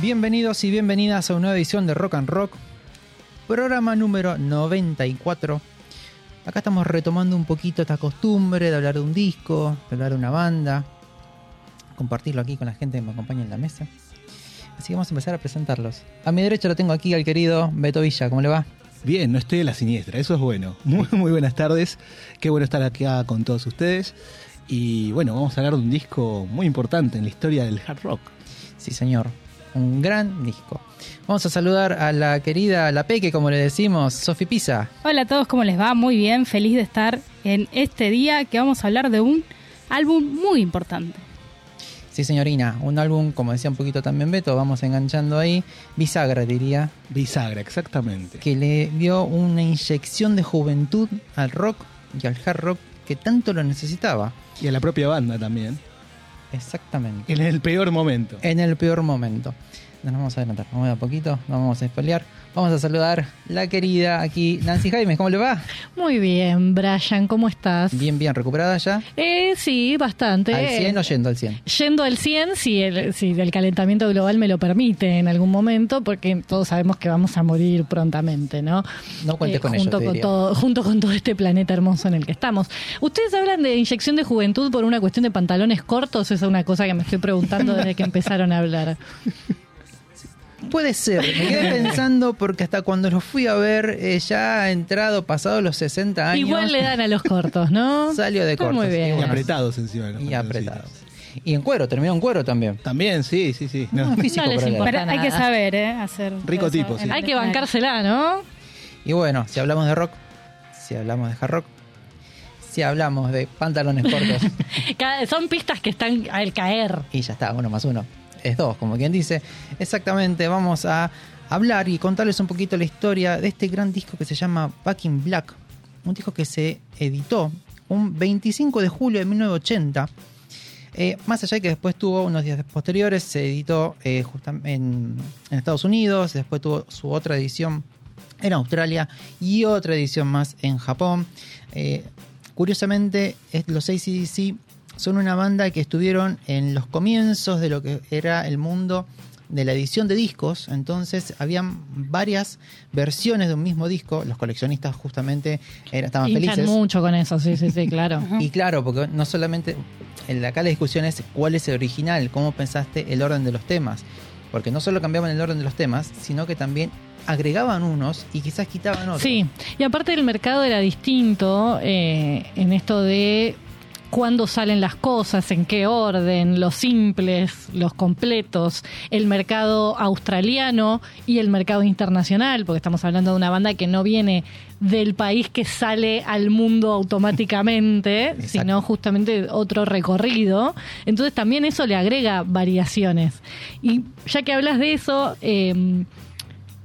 Bienvenidos y bienvenidas a una nueva edición de Rock and Rock, programa número 94. Acá estamos retomando un poquito esta costumbre de hablar de un disco, de hablar de una banda, compartirlo aquí con la gente que me acompaña en la mesa. Así que vamos a empezar a presentarlos. A mi derecha lo tengo aquí al querido Beto Villa, ¿cómo le va? Bien, no estoy en la siniestra, eso es bueno. Muy, muy buenas tardes, qué bueno estar acá con todos ustedes. Y bueno, vamos a hablar de un disco muy importante en la historia del hard rock. Sí, señor un gran disco. Vamos a saludar a la querida La Peque, como le decimos, Sofi Pisa. Hola a todos, ¿cómo les va? Muy bien, feliz de estar en este día que vamos a hablar de un álbum muy importante. Sí, señorina, un álbum, como decía un poquito también Beto, vamos enganchando ahí, bisagra diría. Bisagra, exactamente. Que le dio una inyección de juventud al rock y al hard rock que tanto lo necesitaba. Y a la propia banda también. Exactamente. En el peor momento. En el peor momento. Nos vamos a adelantar, vamos a poquito, no vamos a espalear. Vamos a saludar la querida aquí Nancy Jaime, ¿cómo le va? Muy bien, Brian, ¿cómo estás? Bien, bien, ¿recuperada ya? Eh, sí, bastante. ¿Al 100 o yendo al 100? Yendo al 100 si el, si el calentamiento global me lo permite en algún momento, porque todos sabemos que vamos a morir prontamente, ¿no? No cuentes Eh, con junto ello, con todo, Junto con todo este planeta hermoso en el que estamos. ¿Ustedes hablan de inyección de juventud por una cuestión de pantalones cortos? Esa es una cosa que me estoy preguntando desde que empezaron a hablar. Puede ser, me quedé pensando porque hasta cuando lo fui a ver, eh, ya ha entrado, pasado los 60 años. Igual le dan a los cortos, ¿no? Salió de Está cortos. muy bien. Y bueno, apretados encima. los Y apretados. Y en cuero, terminó en cuero también. También, sí, sí, sí. No, No. físico No les importa. Pero hay que nada. saber, ¿eh? Hacer Rico eso tipo, sí. Hay que bancársela, ¿no? Y bueno, si hablamos de rock, si hablamos de hard rock, si hablamos de pantalones cortos, Son pistas que están al caer. y ya está, uno más uno es dos, como quien dice. Exactamente, vamos a hablar y contarles un poquito la historia de este gran disco que se llama Back in Black. Un disco que se editó un 25 de julio de 1980. Eh, más allá de que después tuvo unos días posteriores, se editó eh, justam- en, Estados Unidos, después tuvo su otra edición en Australia y otra edición más en Japón. Eh, curiosamente, los ACDC son una banda que estuvieron en los comienzos de lo que era el mundo de la edición de discos, entonces habían varias versiones de un mismo disco, los coleccionistas justamente era- estaban Hinchan felices. mucho con eso, sí, sí, sí, claro. Y claro, porque no solamente en acá la discusión es cuál es el original, cómo pensaste el orden de los temas. Porque no solo cambiaban el orden de los temas, sino que también agregaban unos y quizás quitaban otros. Sí, y aparte el mercado era distinto eh, en esto de cuándo salen las cosas, en qué orden, los simples, los completos, el mercado australiano y el mercado internacional, porque estamos hablando de una banda que no viene del país que sale al mundo automáticamente, Exacto. sino justamente otro recorrido. Entonces también eso le agrega variaciones. Y ya que hablas de eso, eh,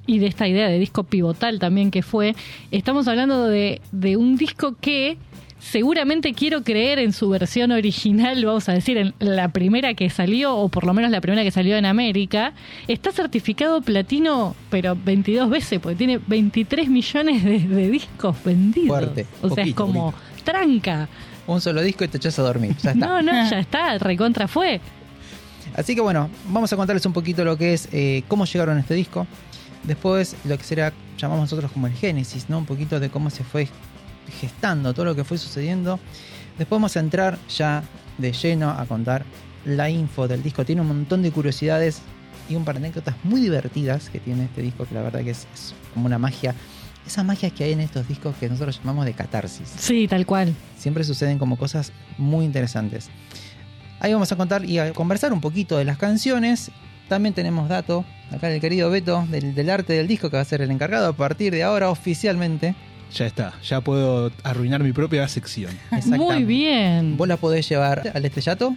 y de esta idea de disco pivotal también que fue, estamos hablando de, de un disco que seguramente quiero creer en su versión original, vamos a decir, en la primera que salió, o por lo menos la primera que salió en América, está certificado platino, pero 22 veces, porque tiene 23 millones de, de discos vendidos. Fuerte, o sea, es poquito, como tranca. Un solo disco y te echas a dormir. Ya está. No, no, ya está, recontra fue. Así que bueno, vamos a contarles un poquito lo que es eh, cómo llegaron a este disco. Después lo que será, llamamos nosotros como el génesis, ¿no? Un poquito de cómo se fue gestando, todo lo que fue sucediendo. Después vamos a entrar ya de lleno a contar la info del disco. Tiene un montón de curiosidades y un par de anécdotas muy divertidas que tiene este disco, que la verdad que es, es como una magia Esa magia que hay en estos discos que nosotros llamamos de catarsis. Sí, tal cual. Siempre suceden como cosas muy interesantes. Ahí vamos a contar y a conversar un poquito de las canciones. También tenemos dato, acá el querido Beto, del, del arte del disco que va a ser el encargado a partir de ahora oficialmente. Ya está, ya puedo arruinar mi propia sección. Muy bien. Vos la podés llevar al estrellato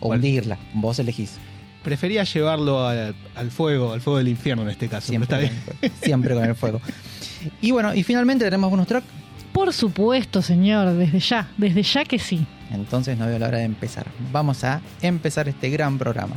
o ¿Cuál? hundirla, vos elegís. Prefería llevarlo al, al fuego, al fuego del infierno en este caso. pero Siempre, está bien. con el fuego. Siempre con el fuego. Y bueno, y finalmente tenemos bonus track. Por supuesto, señor, desde ya, desde ya que sí. Entonces no veo la hora de empezar. Vamos a empezar este gran programa.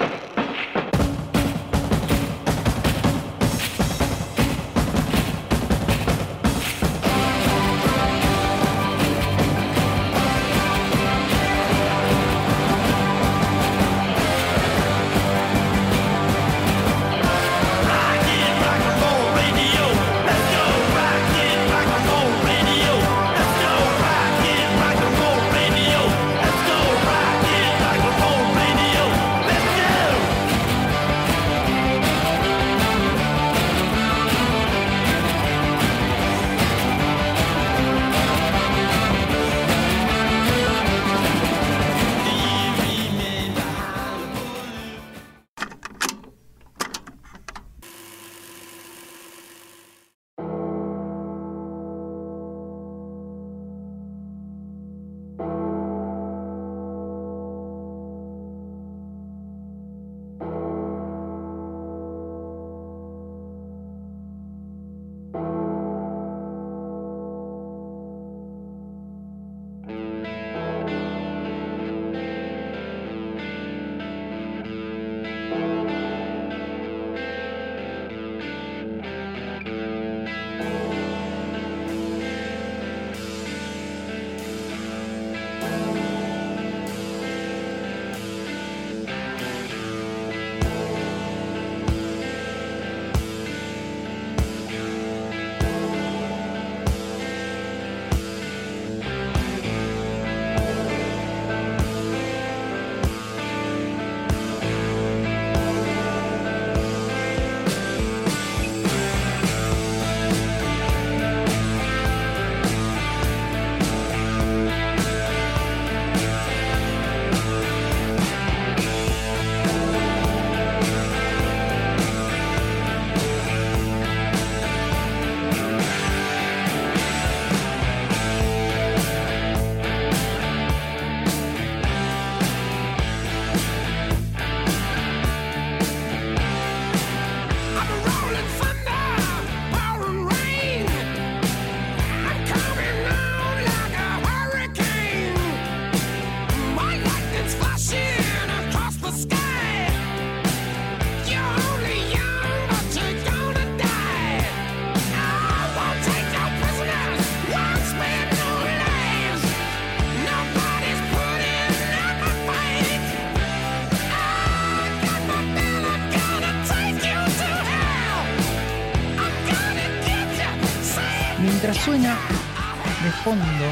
Fondo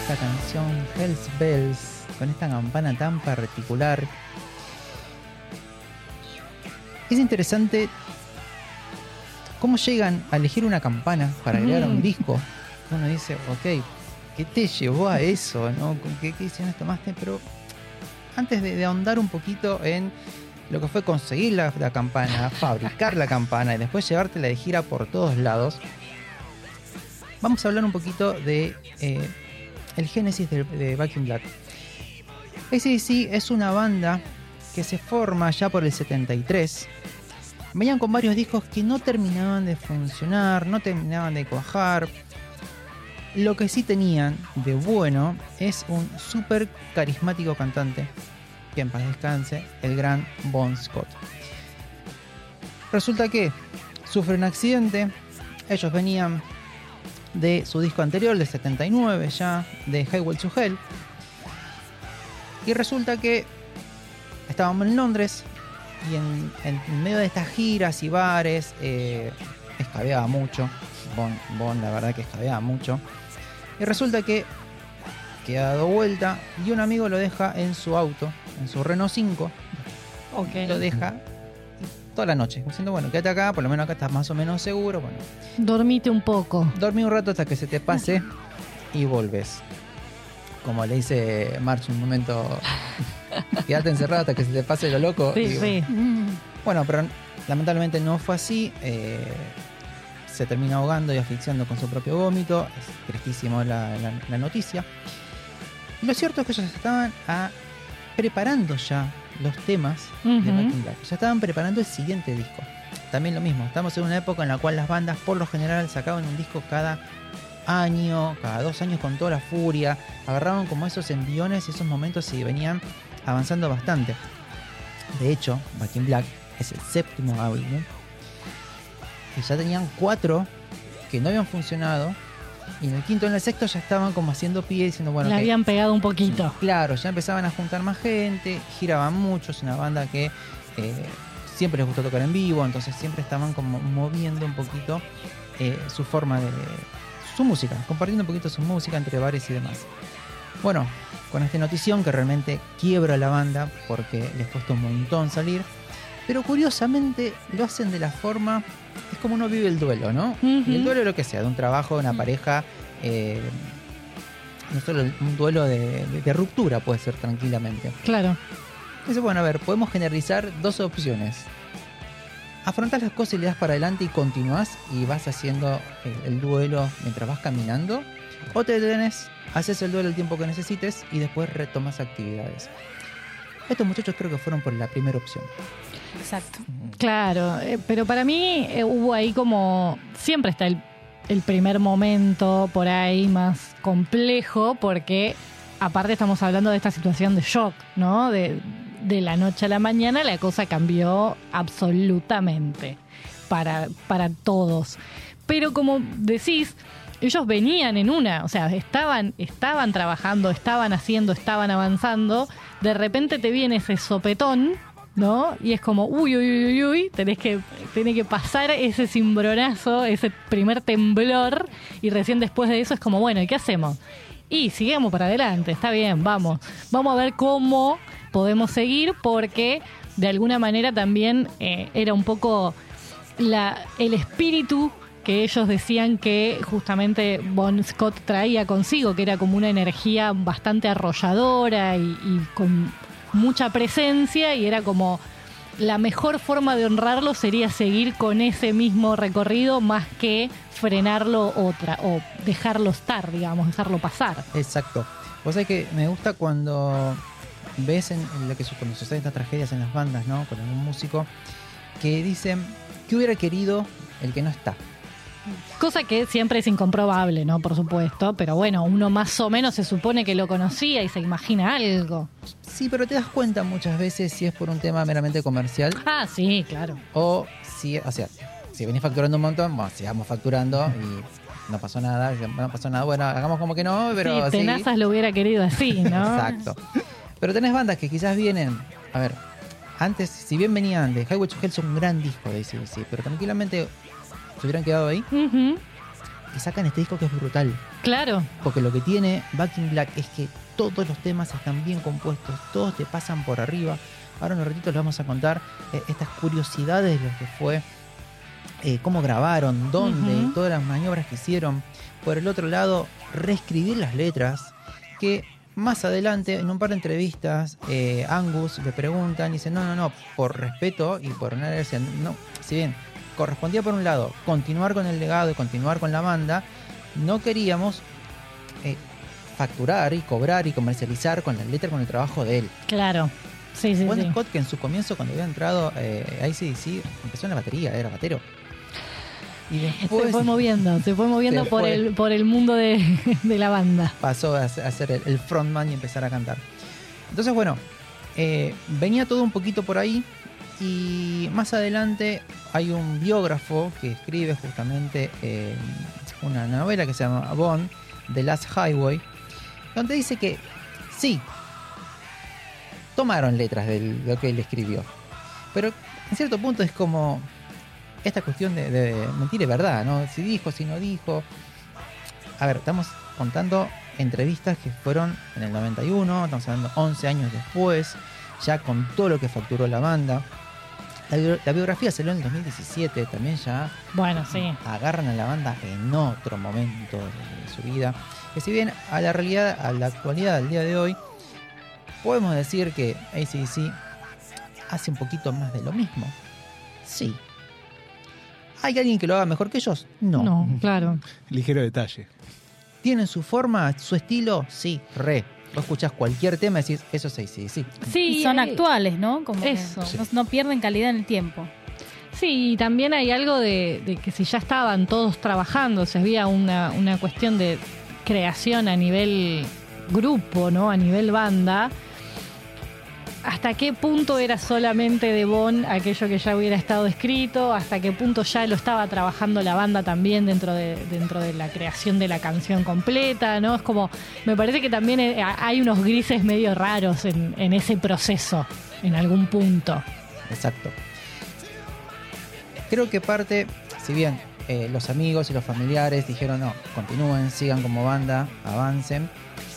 esta canción Hells Bells con esta campana tan particular, es interesante cómo llegan a elegir una campana para agregar a un Mm. disco. Uno dice, ok, ¿qué te llevó a eso? ¿no? ¿Con ¿Qué, qué decisiones tomaste? Pero antes de, de ahondar un poquito en lo que fue conseguir la, la campana, fabricar la campana y después llevártela de gira por todos lados, vamos a hablar un poquito de eh, el génesis de, de Back Black. ACDC es una banda que se forma ya por el 73. Venían con varios discos que no terminaban de funcionar, no terminaban de cuajar. Lo que sí tenían de bueno es un súper carismático cantante, que en paz descanse, el gran Bon Scott. Resulta que sufre un accidente, ellos venían de su disco anterior, del 79 ya, de Highway to Hell, y resulta que estábamos en Londres y en, en medio de estas giras y bares, eh, escabeaba mucho. Bon, Bon, la verdad que escabeaba mucho. Y resulta que que ha dado vuelta y un amigo lo deja en su auto, en su Renault 5. Ok. Lo deja toda la noche, diciendo, bueno, quédate acá, por lo menos acá estás más o menos seguro. Bueno, Dormite un poco. dormí un rato hasta que se te pase y volves. Como le dice March un momento, quédate encerrado hasta que se te pase lo loco. Sí, Y sí. Bueno, pero lamentablemente no fue así. eh, se termina ahogando y asfixiando con su propio vómito. Es tristísimo la, la- la noticia. Lo cierto es que ellos estaban ah, preparando ya los temas de. Back in Black. Ya estaban preparando el siguiente disco. También lo mismo, estamos en una época en la cual las bandas por lo general sacaban un disco cada año, cada dos años con toda la furia. Agarraban como esos enviones y esos momentos y venían avanzando bastante. De hecho, Back in Black es el séptimo álbum. Y ya tenían cuatro que no habían funcionado. Y en el quinto y en el sexto ya estaban como haciendo pie diciendo, bueno, Le ok, habían pegado un poquito. Claro, ya empezaban a juntar más gente, giraban mucho, es una banda que eh, siempre les gustó tocar en vivo, entonces siempre estaban como moviendo un poquito eh, su forma de. su música, compartiendo un poquito su música entre bares y demás. Bueno, con esta notición que realmente quiebra la banda porque les cuesta un montón salir, pero curiosamente lo hacen de la forma. es como uno vive el duelo, ¿no? El duelo, lo que sea, de un trabajo, de una pareja. eh, no solo un duelo de, de- de ruptura puede ser tranquilamente. Claro. Dice, bueno, a ver, podemos generalizar dos opciones. Afrontás las cosas y le das para adelante y continúas y vas haciendo el, el duelo mientras vas caminando. O te detenes, haces el duelo el tiempo que necesites y después retomas actividades. Estos muchachos creo que fueron por la primera opción. Exacto. Claro, eh, pero para mí eh, hubo ahí como. Siempre está el, el primer momento por ahí más complejo, porque aparte estamos hablando de esta situación de shock, ¿no? De, de la noche a la mañana la cosa cambió absolutamente para, para todos. Pero como decís, ellos venían en una, o sea, estaban, estaban trabajando, estaban haciendo, estaban avanzando. De repente te viene ese sopetón, ¿no? Y es como, uy, uy, uy, uy, tenés que, tenés que pasar ese cimbronazo, ese primer temblor, y recién después de eso es como, bueno, ¿y qué hacemos? Y sigamos para adelante, está bien, vamos. Vamos a ver cómo podemos seguir, porque de alguna manera también eh, era un poco la, el espíritu que ellos decían que justamente Bon Scott traía consigo, que era como una energía bastante arrolladora y, con mucha presencia y era como la mejor forma de honrarlo sería seguir con ese mismo recorrido más que frenarlo otra o dejarlo estar, digamos, dejarlo pasar. Exacto. Vos sabés que me gusta cuando ves en, lo que cuando suceden estas tragedias en las bandas, ¿no? Con algún músico que dicen que hubiera querido el que no está. Cosa que siempre es incomprobable, ¿no? Por supuesto, pero bueno, uno más o menos se supone que lo conocía y se imagina algo. Sí, pero te das cuenta muchas veces si es por un tema meramente comercial Ah, sí, claro. o si, o sea, si venís facturando un montón, bueno, sigamos facturando y no pasó nada, no pasó nada, bueno, hagamos como que no, pero sí, sí. Tenazas lo hubiera querido así, ¿no? Exacto. Pero tenés bandas que quizás vienen, a ver, antes, si bien venían de Highway to Hell, son un gran disco de ACDC, pero tranquilamente se hubieran quedado ahí Ujú, y sacan este disco que es brutal. Claro. Porque lo que tiene Back in Black es que todos los temas están bien compuestos, todos te pasan por arriba. Ahora en un ratito les vamos a contar eh, estas curiosidades de lo que fue, eh, cómo grabaron, dónde, Ujú. todas las maniobras que hicieron. Por el otro lado, reescribir las letras, que más adelante, en un par de entrevistas, eh, Angus le preguntan y dice, no, no, no, por respeto y por decían, no, si bien correspondía por un lado continuar con el legado y continuar con la banda, no queríamos eh, facturar y cobrar y comercializar con la letra, con el trabajo de él. Claro. Sí, sí, Bon sí. Scott, que en su comienzo, cuando había entrado eh, a ICDC, empezó en la batería, era batero. Y después se fue moviendo, se fue moviendo Se por fue. el, por el mundo de, de la banda. pasó a ser a ser el, el frontman y empezar a cantar. Entonces, bueno, eh, venía todo un poquito por ahí. Y más adelante hay un biógrafo que escribe justamente eh, una novela que se llama Bond, The Last Highway, donde dice que sí, tomaron letras de lo que él escribió. Pero en cierto punto es como, esta cuestión de, de mentir es verdad, ¿no? Si dijo, si no dijo. A ver, estamos contando entrevistas que fueron en el 91, estamos hablando 11 años después, ya con todo lo que facturó la banda. La, la biografía salió en el 2017, también ya Bueno, sí. agarran a la banda en otro momento de su vida. Que si bien a la realidad, a la actualidad, al día de hoy, podemos decir que ACDC hace un poquito más de lo mismo. Sí. ¿Hay alguien que lo haga mejor que ellos? No. No, claro. Ligero detalle. ¿Tienen su forma, su estilo? Sí, re. Vos escuchás cualquier tema y decís, eso es ACDC. Sí, Y son actuales, ¿no? Como que Eso. no, no pierden calidad en el tiempo. Sí, y también hay algo de, de que si ya estaban todos trabajando, si había una, una cuestión de creación a nivel grupo, ¿no? A nivel banda. ¿Hasta qué punto era solamente de Bon aquello que ya hubiera estado escrito? ¿Hasta qué punto ya lo estaba trabajando la banda también dentro de, dentro de la creación de la canción completa? ¿no? Es como, me parece que también eh, hay unos grises medio raros en, ese proceso, en algún punto. Exacto. Creo que parte, si bien eh, los amigos y los familiares dijeron no, continúen, sigan como banda, avancen.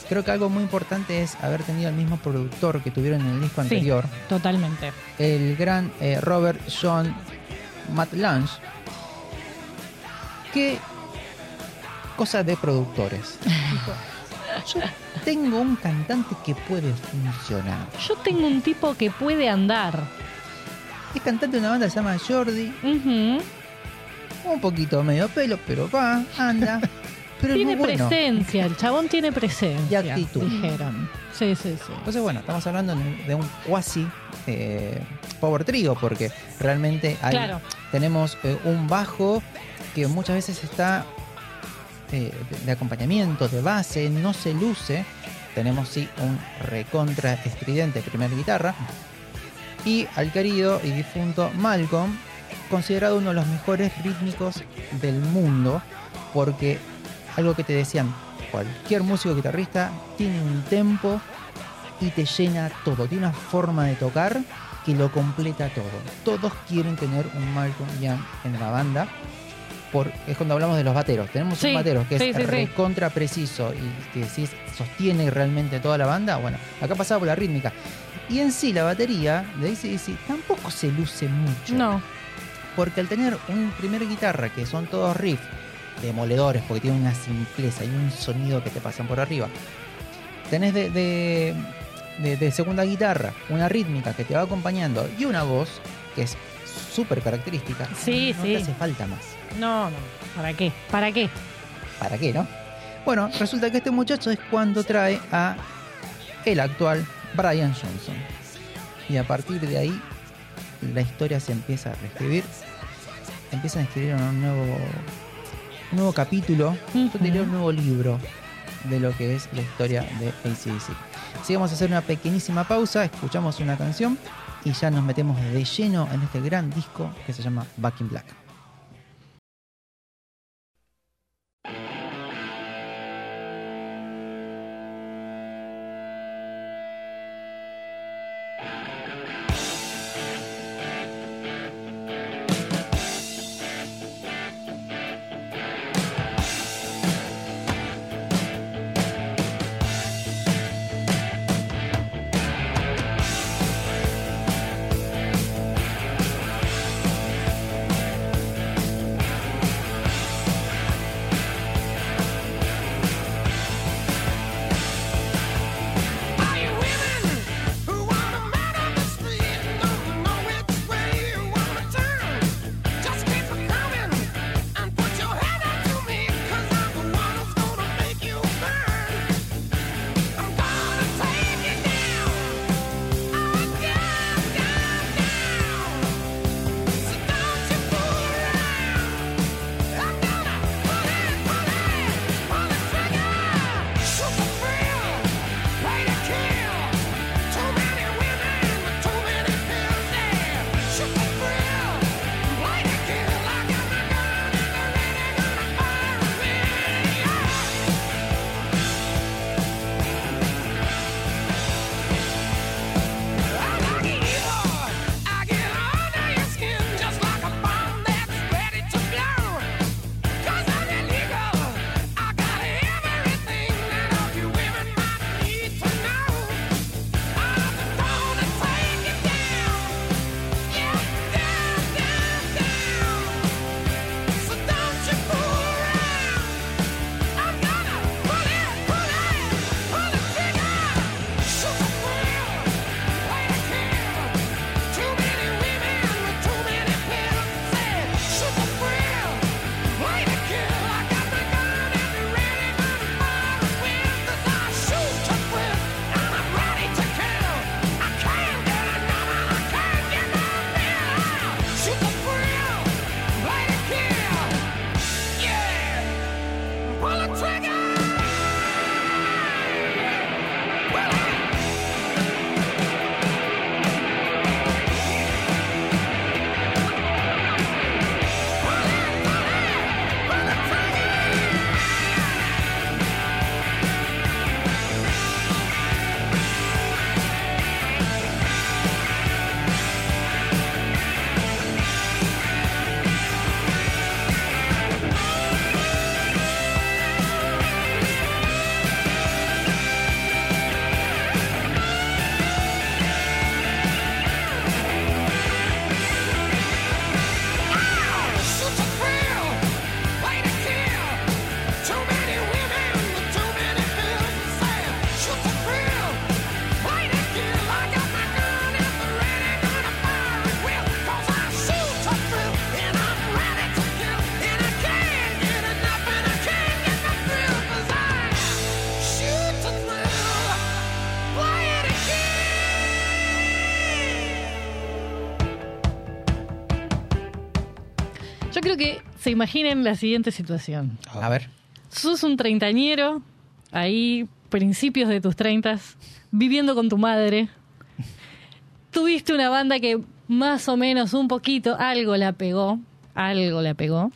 Creo que algo muy importante es haber tenido el mismo productor que tuvieron en el disco Sí. anterior, Totalmente. el gran eh, Robert John Matt Lange. ¿Qué cosa de productores? Yo tengo un cantante que puede funcionar. Yo tengo un tipo que puede andar. Es cantante de una banda que se llama Jordi. Un poquito medio pelo, pero va, anda. Pero Tiene bueno. presencia, el chabón tiene presencia. Y actitud. Dijeron. Sí, sí, sí. Entonces, bueno, estamos hablando de, un cuasi eh, power trio, porque realmente hay- Claro. tenemos eh, un bajo que muchas veces está eh, de, de acompañamiento, de base, no se luce. Tenemos sí un recontra estridente primer guitarra. Y al querido y difunto Malcolm, considerado uno de los mejores rítmicos del mundo, porque algo que te decían, cualquier músico guitarrista tiene un tempo y te llena todo, tiene una forma de tocar que lo completa todo. Todos quieren tener un Malcolm Young en la banda. Por, es cuando hablamos de los bateros. Tenemos Sí, un batero que sí, es sí, recontra preciso y que si sostiene realmente toda la banda. Bueno, acá pasaba por la rítmica. Y en sí la batería de ACDC tampoco se luce mucho. No. Porque al tener un primer guitarra que son todos riffs demoledores, porque tiene una simpleza y un sonido que te pasan por arriba. Tenés de, de- de- de segunda guitarra una rítmica que te va acompañando y una voz que es súper característica. Sí, no sí. te hace falta más. No, no. ¿Para qué? ¿Para qué? ¿Para qué, no? Bueno, resulta que este muchacho es cuando trae a el actual Brian Johnson. Y a partir de ahí la historia se empieza a reescribir. Empiezan a escribir un nuevo, nuevo capítulo, te diría un nuevo libro de lo que es la historia de ACDC. Así que vamos a hacer una pequeñísima pausa, escuchamos una canción y ya nos metemos de lleno en este gran disco que se llama Back in Black. Imaginen la siguiente situación. A ver. Sos un treintañero, ahí, principios de tus treintas, viviendo con tu madre. Tuviste una banda que más o menos un poquito, algo la pegó, algo la pegó,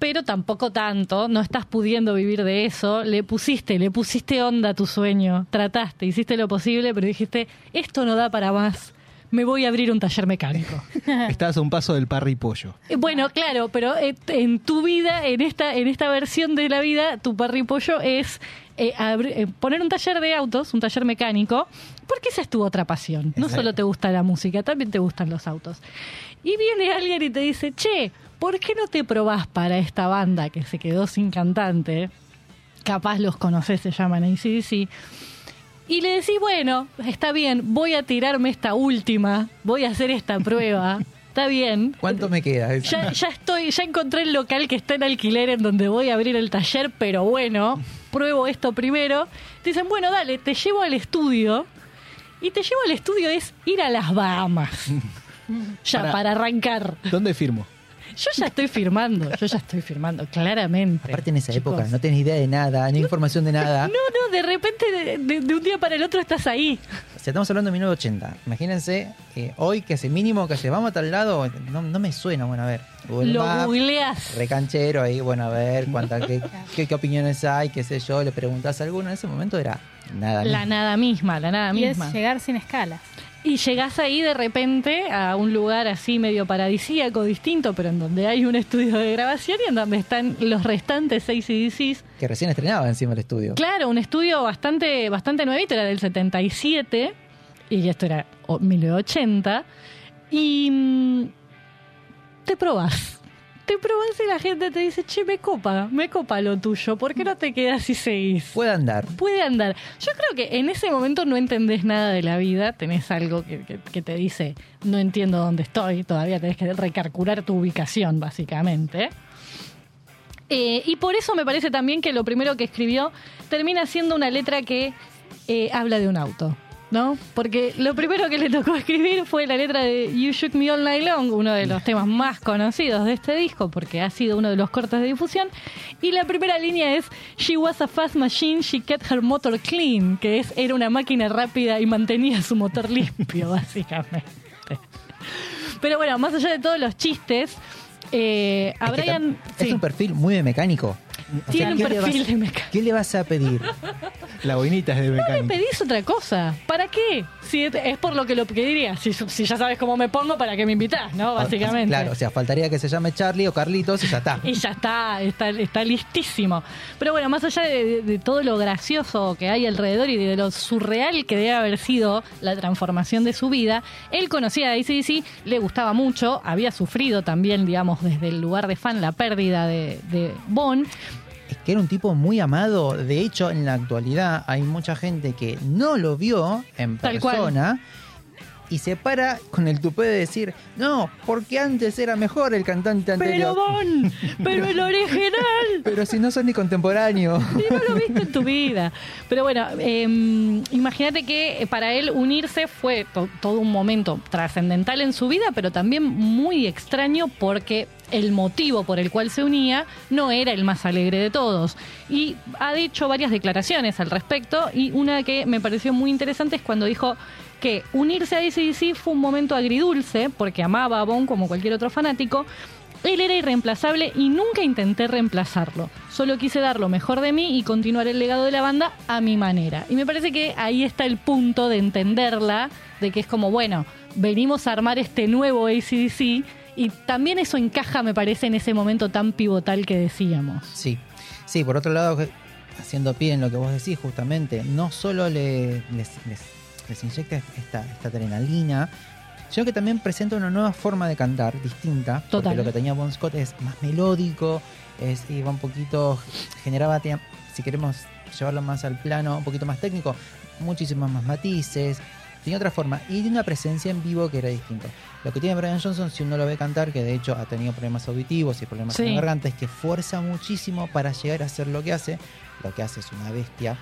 pero tampoco tanto, no estás pudiendo vivir de eso, le pusiste, le pusiste onda a tu sueño, trataste, hiciste lo posible, pero dijiste, esto no da para más, me voy a abrir un taller mecánico. Estás a un paso del parry pollo. Eh, Bueno, claro, pero eh, en tu vida, en esta, en esta versión de la vida, tu parripollo es eh, eh, poner un taller de autos, un taller mecánico, porque esa es tu otra pasión. No Exacto. solo te gusta la música, también te gustan los autos. Y viene alguien y te dice, che, ¿por qué no te probás para esta banda que se quedó sin cantante? Capaz los conocés, se llaman ACDC. Y le decís, bueno, está bien, voy a tirarme esta última, voy a hacer esta prueba. Está bien, ¿Cuánto me queda? ya, ya estoy, ya encontré el local que está en alquiler en donde voy a abrir el taller, pero bueno, pruebo esto primero. Te dicen, bueno, dale, te llevo al estudio. Y te llevo al estudio es ir a las Bahamas. Ya, Para- para arrancar. ¿Dónde firmo? Yo ya estoy firmando, yo ya estoy firmando, claramente. Aparte en esa chicos. época no tenés idea de nada, ni información de nada. No, no, de repente, de, de- de un día para el otro estás ahí. O sea, estamos hablando de 1980. Imagínense eh, hoy que hace mínimo que hace, vamos a tal lado, no, no me suena, bueno, a ver. Google Lo googleás. recanchero ahí, bueno, a ver cuánta, qué, qué- qué opiniones hay, qué sé yo, le preguntás a alguno. En ese momento era nada. La nada misma, la nada Y es misma. llegar sin escalas. Y llegás ahí de repente a un lugar así medio paradisíaco, distinto, pero en donde hay un estudio de grabación y en donde están los restantes seis CDCs. Que recién estrenaba encima el estudio. Claro, un estudio bastante, bastante nuevito, era del 77, y esto era o- 1980. Y mm, te probás. Te probás y la gente te dice, che, me copa, me copa lo tuyo, ¿por qué no te quedas y seguís? Puede andar. puede andar. Yo creo que en ese momento no entendés nada de la vida, tenés algo que, que- que te dice, no entiendo dónde estoy, todavía tenés que recalcular tu ubicación, básicamente. Eh, y por eso me parece también que lo primero que escribió termina siendo una letra que eh, habla de un auto. ¿No? Porque lo primero que le tocó escribir fue la letra de You Shook Me All Night Long, uno de los temas más conocidos de este disco, porque ha sido uno de los cortes de difusión. Y la primera línea es She was a fast machine, she kept her motor clean, que es era una máquina rápida y mantenía su motor limpio, básicamente. Pero bueno, más allá de todos los chistes, eh, a Es que Brian tam- es sí, un perfil muy de mecánico. O tiene un ¿qué le perfil vas- de mecánico. ¿Qué le vas a pedir? La boinita es de No me mecánico. pedís otra cosa. ¿Para qué? Si es- por lo que lo pediría. Si, si ya sabes cómo me pongo, ¿para qué me invitás? ¿no? Básicamente. Claro, o sea, faltaría que se llame Charlie o Carlitos y ya está. Y ya está, está, está listísimo. Pero bueno, más allá de, todo lo gracioso que hay alrededor y de lo surreal que debe haber sido la transformación de su vida, él conocía a ACDC, le gustaba mucho, había sufrido también, digamos, desde el lugar de fan la pérdida de, de Bon. Es que era un tipo muy amado. De hecho, en la actualidad hay mucha gente que no lo vio en Tal cual. Y se para con el tupé de decir, no, porque antes era mejor el cantante Pero anterior. Bon, pero el original. Pero si no son ni contemporáneos. Y no lo viste en tu vida. Pero bueno, eh, imagínate que para él unirse fue to- todo un momento trascendental en su vida, pero también muy extraño porque el motivo por el cual se unía no era el más alegre de todos. Y ha dicho varias declaraciones al respecto y una que me pareció muy interesante es cuando dijo que unirse a ACDC fue un momento agridulce porque amaba a Bon como cualquier otro fanático, él era irreemplazable y nunca intenté reemplazarlo. Solo quise dar lo mejor de mí y continuar el legado de la banda a mi manera. Y me parece que ahí está el punto de entenderla, de que es como, bueno, venimos a armar este nuevo ACDC y también eso encaja, me parece, en ese momento tan pivotal que decíamos. Sí, sí, por otro lado, haciendo pie en lo que vos decís justamente, no solo le- les inyecta esta, esta adrenalina, sino que también presenta una nueva forma de cantar distinta. Total. Porque lo que tenía Bon Scott es más melódico, es, iba un poquito, generaba, tenía- si queremos llevarlo más al plano, un poquito más técnico, muchísimos más matices, tenía otra forma y de una presencia en vivo que era distinto. Lo que tiene Brian Johnson, si uno lo ve cantar, que de hecho ha tenido problemas auditivos y problemas en Sí. la garganta, es que fuerza muchísimo para llegar a hacer lo que hace. Lo que hace es una bestia,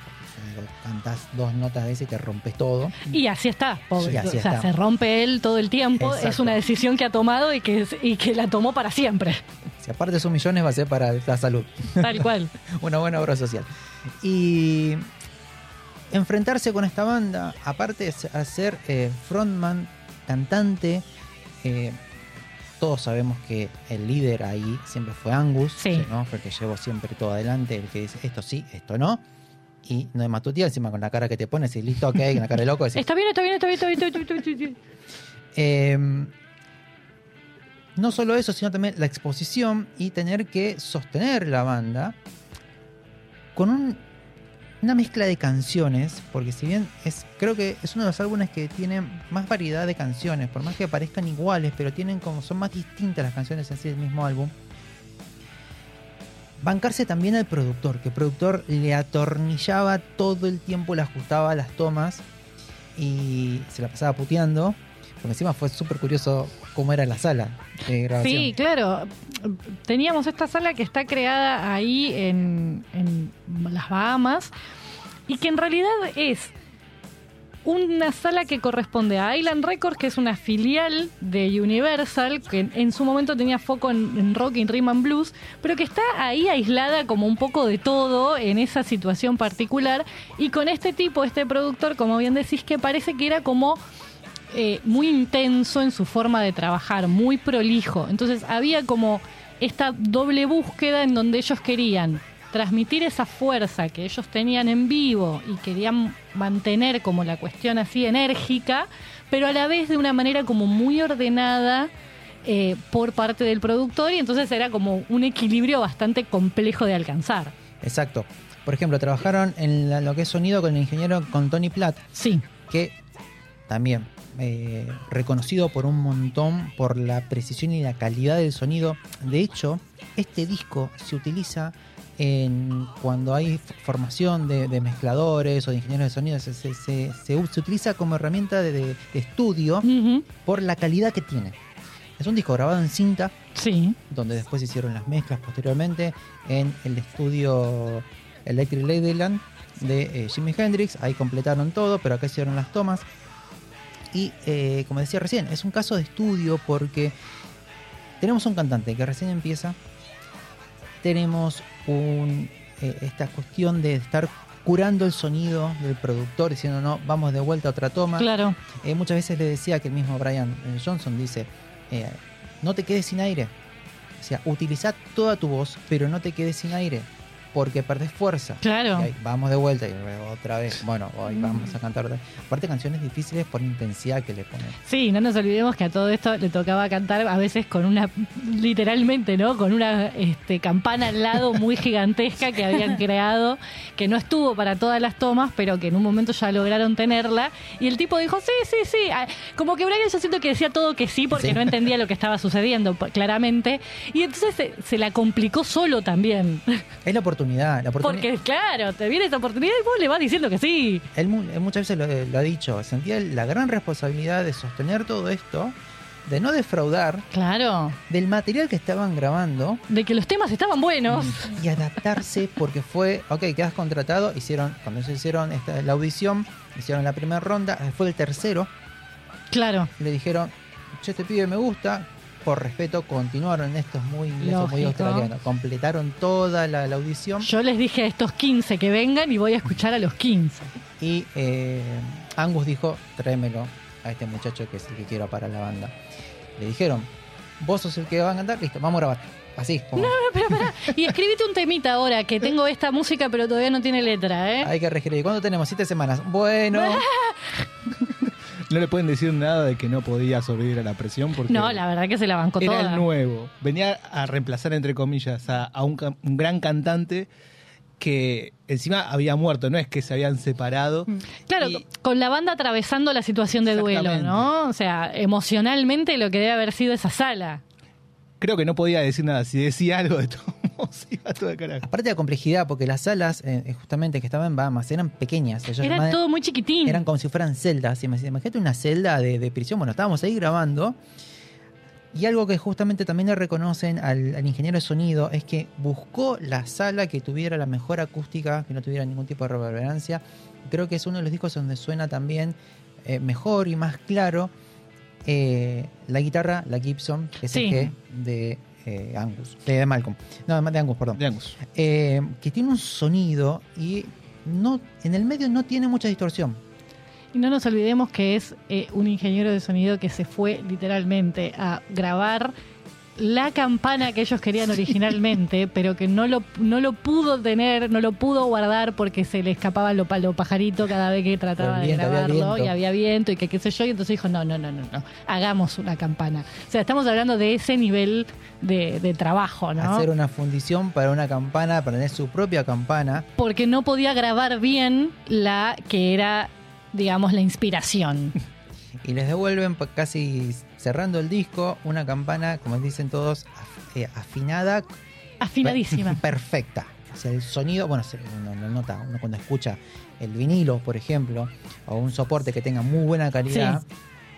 cantás dos notas de ese y te rompes todo. Y así está, pobre. Sí, así o sea, está. se rompe él todo el tiempo. Es una decisión que ha tomado y que, y que la tomó para siempre. Si aparte son millones, va a ser para la salud. Tal cual. Una buena obra social. Y enfrentarse con esta banda, aparte de ser eh, frontman, cantante, eh, todos sabemos que el líder ahí siempre fue Angus, Sí. ¿no? Fue el que llevó siempre todo adelante, el que dice esto sí, esto no. Y no es matutía, encima con la cara que te pones y listo, ok, con la cara de loco. decís, Está bien, está bien, está bien, está bien, está bien, está bien, está bien. Eh, no solo eso, sino también la exposición y tener que sostener la banda con un- una mezcla de canciones, porque si bien es, creo que es uno de los álbumes que tiene más variedad de canciones, por más que parezcan iguales, pero tienen como son más distintas las canciones en sí del mismo álbum. Bancarse también al productor, que el productor le atornillaba todo el tiempo, le ajustaba las tomas y se la pasaba puteando. Porque encima fue súper curioso cómo era la sala de grabación. Sí, claro. Teníamos esta sala que está creada ahí en, en las Bahamas y que en realidad es una sala que corresponde a Island Records, que es una filial de Universal, que en, su momento tenía foco en, en rock y rhythm and blues, pero que está ahí aislada como un poco de todo en esa situación particular. Y con este tipo, este productor, como bien decís, que parece que era como eh, muy intenso en su forma de trabajar, muy prolijo. Entonces había como esta doble búsqueda en donde ellos querían transmitir esa fuerza que ellos tenían en vivo y querían mantener como la cuestión así enérgica, pero a la vez de una manera como muy ordenada eh, por parte del productor y entonces era como un equilibrio bastante complejo de alcanzar. Exacto. Por ejemplo, trabajaron en la- lo que es sonido con el ingeniero con Tony Platt, Sí, que también eh, reconocido por un montón por la precisión y la calidad del sonido. De hecho, este disco se utiliza en cuando hay formación de, de mezcladores o de ingenieros de sonido, se, se- se- se u- se utiliza como herramienta de, estudio por la calidad que tiene. Es un disco grabado en cinta, sí, donde después se hicieron las mezclas posteriormente en el estudio Electric Ladyland de eh, Jimi Hendrix. Ahí completaron todo, pero acá hicieron las tomas. Y eh, como decía recién, es un caso de estudio porque tenemos un cantante que recién empieza, tenemos un, eh, esta cuestión de estar curando el sonido del productor, diciendo no, vamos de vuelta a otra toma. claro. Eh, muchas veces le decía que el mismo Brian eh, Johnson dice, eh, no te quedes sin aire. O sea, utiliza toda tu voz, pero no te quedes sin aire, porque perdés fuerza. Claro. Ahí, vamos de vuelta y otra vez. Bueno, hoy vamos a cantar. otra vez. Aparte canciones difíciles por intensidad que le ponen. Sí, no nos olvidemos que a todo esto le tocaba cantar a veces con una, literalmente, ¿no? Con una este, campana al lado muy gigantesca que habían creado, que no estuvo para todas las tomas, pero que en un momento ya lograron tenerla. Y el tipo dijo, sí, sí, sí. Ah, Como que Brian yo siento que decía todo que sí porque Sí. no entendía lo que estaba sucediendo, claramente. Y entonces se, se la complicó solo también. Es la oportunidad. La Porque, claro, te viene esa oportunidad y vos le vas diciendo que sí. él, mu- él muchas veces lo, lo ha dicho, sentía la gran responsabilidad de sostener todo esto, de no defraudar Claro. del material que estaban grabando De que los temas estaban buenos. y adaptarse porque fue, ok, quedas contratado, hicieron, cuando se hicieron esta, la audición, hicieron la primera ronda, fue el tercero, Claro. le dijeron, che, este pibe me gusta, por respeto continuaron, esto es muy inglés, o muy Lógico. australiano, completaron toda la, la audición Yo les dije a estos 15 que vengan y voy a escuchar a los 15. y eh, Angus dijo, tráemelo a este muchacho que es el que quiero para la banda. Le dijeron, vos sos el que va a cantar, listo, vamos a grabar. Así, como, Y escribite un temita ahora, que tengo esta música pero todavía no tiene letra, ¿eh? hay que reescribir. ¿Cuándo tenemos? Siete semanas. Bueno. No le pueden decir nada de que no podía sobrevivir a la presión porque No, la verdad que se la bancó era toda. el nuevo. Venía a reemplazar, entre comillas, a, a un, gran cantante que encima había muerto, no es que se habían separado. Claro, Y- con la banda atravesando la situación de duelo. ¿no? O sea, emocionalmente lo que debe haber sido esa sala. Creo que no podía decir nada. Si decía algo de todo, se iba todo de carajo. Aparte de la complejidad, porque las salas, eh, justamente que estaban en Bahamas, eran pequeñas. Ellos Era todo muy chiquitín. eran como si fueran celdas. Imag- Imagínate una celda de, de prisión. Bueno, estábamos ahí grabando. Y algo que justamente también le reconocen al, al ingeniero de sonido es que buscó la sala que tuviera la mejor acústica, que no tuviera ningún tipo de reverberancia. Creo que es uno de los discos donde suena también eh, mejor y más claro eh, la guitarra, la Gibson, Sí. SG de eh, Angus, de Malcolm, no, de Angus, perdón, De Angus. Eh, que tiene un sonido y no, en el medio no tiene mucha distorsión. Y no nos olvidemos que es eh, un ingeniero de sonido que se fue literalmente a grabar la campana que ellos querían originalmente, pero que no lo, no lo pudo tener, no lo pudo guardar porque se le escapaba lo, pa- lo pajarito cada vez que trataba de había grabarlo viento. y había viento y que qué sé yo, y entonces dijo, no, no, no, no, no, hagamos una campana. O sea, estamos hablando de ese nivel de, de trabajo, ¿no? Hacer una fundición para una campana, para tener su propia campana. Porque no podía grabar bien la que era, digamos, la inspiración. Y les devuelven casi cerrando el disco una campana, como dicen todos, af- eh, afinada, Afinadísima. perfecta. O sea, el sonido, bueno, se uno lo nota, uno cuando escucha el vinilo, por ejemplo, o un soporte que tenga muy buena calidad,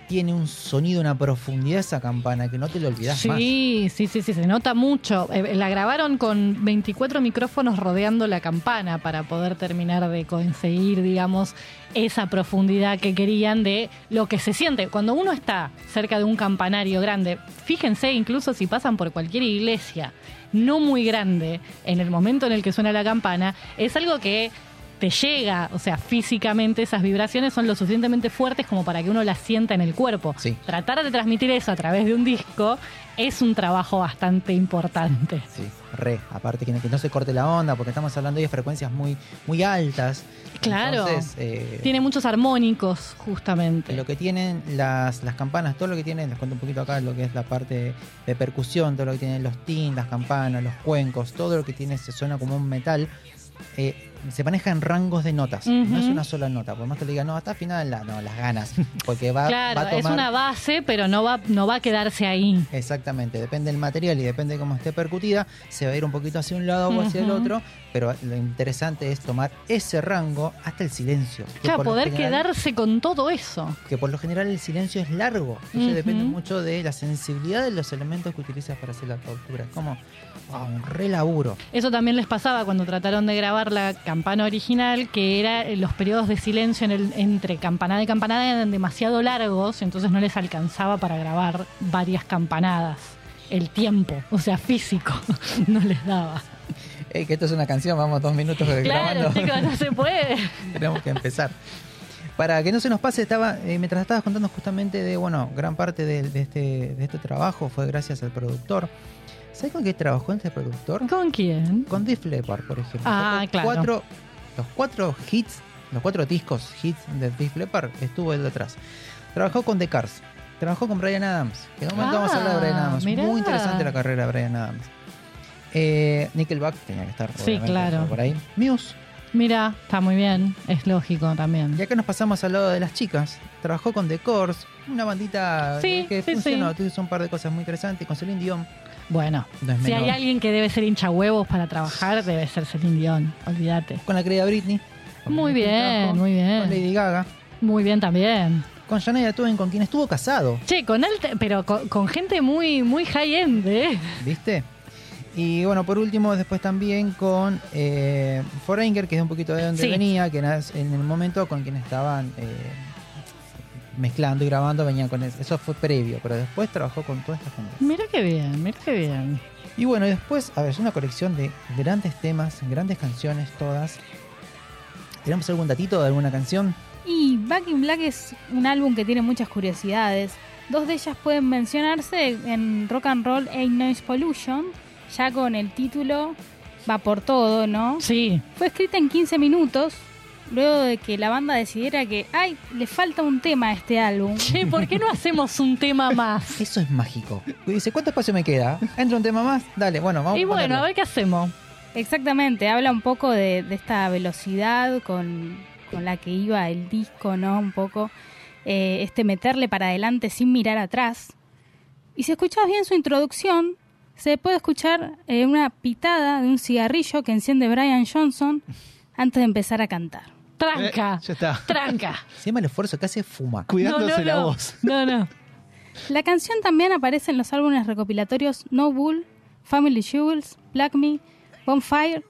tiene un sonido, una profundidad esa campana que no te lo olvidas más. Sí, sí, sí, sí, se nota mucho. Eh, la grabaron con 24 micrófonos rodeando la campana para poder terminar de conseguir, digamos, esa profundidad que querían de lo que se siente. Cuando uno está cerca de un campanario grande, fíjense incluso si pasan por cualquier iglesia no muy grande, en el momento en el que suena la campana, es algo que te llega, o sea, físicamente esas vibraciones son lo suficientemente fuertes como para que uno las sienta en el cuerpo. Sí. Tratar de transmitir eso a través de un disco es un trabajo bastante importante. Sí, re. Aparte que no, se corte la onda, porque estamos hablando de frecuencias muy, muy altas. Claro. Entonces, eh, Tiene muchos armónicos, justamente. lo que tienen las, las campanas, todo lo que tienen, les cuento un poquito acá lo que es la parte de percusión, todo lo que tienen los tin, las campanas, los cuencos, todo lo que tiene se suena como un metal. eh, se maneja en rangos de notas, no es una sola nota, por más que le digan, no, afinada en la, no, las ganas, porque va, Claro, va a tomar... es una base, pero no va, no va a quedarse ahí. Exactamente, depende del material y depende de cómo esté percutida, se va a ir un poquito hacia un lado o hacia el otro, pero lo interesante es tomar ese rango hasta el silencio. que Claro, poder general- quedarse con todo eso. Que por lo general el silencio es largo, entonces depende mucho de la sensibilidad de los elementos que utilizas para hacer la tortura. Como wow, un re laburo. Eso también les pasaba cuando trataron de grabar la campana original, que era eh, los periodos de silencio en el- entre campanada y campanada eran demasiado largos, entonces no les alcanzaba para grabar varias campanadas. El tiempo, o sea, físico, no les daba. Que esto es una canción, vamos dos minutos Claro, grabando. chicos, no se puede. Tenemos que empezar. Para que no se nos pase, estaba eh, mientras estabas contando justamente de, bueno, gran parte de, de este, de este trabajo fue gracias al productor. ¿Sabes con qué trabajó este productor? ¿Con quién? Con Def Leppard, por ejemplo. Ah, Los claro. Cuatro, los cuatro hits, los cuatro discos hits de Def Leppard estuvo él detrás. Trabajó con The Cars. Trabajó con Brian Adams. Que en un momento vamos a hablar de Brian Ah, Adams. mirá. Muy interesante la carrera de Brian Adams. Eh, Nickelback tenía que estar. Sí, claro. Por ahí. Muse. Mira, está muy bien, es lógico también. Y acá nos pasamos al lado de las chicas. Trabajó con The Course, una bandita Sí, que sí, funcionó. Tuvo un par de cosas muy interesantes. Con Celine Dion. Bueno, No si hay alguien que debe ser hincha huevos para trabajar, debe ser Celine Dion, olvídate. Con la querida Britney. Con Muy bien, muy Con bien. Lady Gaga. Muy bien también. Con Shania Twain, con quien estuvo casado. Che, con él, pero con, con gente muy, muy high-end, ¿eh? ¿Viste? Y bueno, por último, después también con eh, Foreigner, que es un poquito de donde Sí. venía, que en el momento con quien estaban eh, mezclando y grabando, venían con eso. Eso fue previo, pero después trabajó con toda esta gente. Mira qué bien, mira qué bien. Y bueno, y después, a ver, es una colección de grandes temas, grandes canciones, todas. ¿Tenemos algún datito de alguna canción? Y Back in Black es un álbum que tiene muchas curiosidades. Dos de ellas pueden mencionarse en Rock and Roll Ain't Noise Pollution, ya con el título Va por todo, ¿no? Sí, Fue escrita en 15 minutos, luego de que la banda decidiera que, ay, le falta un tema a este álbum. che, ¿por qué no hacemos un tema más? Eso es mágico. Y dice, ¿cuánto espacio me queda? ¿Entra un tema más? Dale, bueno, vamos Y bueno, a ver qué hacemos. Exactamente, habla un poco de, de esta velocidad con, con la que iba el disco, ¿no? Un poco eh, este meterle para adelante sin mirar atrás. Y si escuchas bien su introducción, se puede escuchar eh, una pitada de un cigarrillo que enciende Brian Johnson antes de empezar a cantar. Tranca, Eh, ya está. tranca. Se llama el esfuerzo que hace fuma. Cuidándose no, no, la no. voz. No, no. La canción también aparece en los álbumes recopilatorios No Bull, Family Jewels, Black Me, Bonfire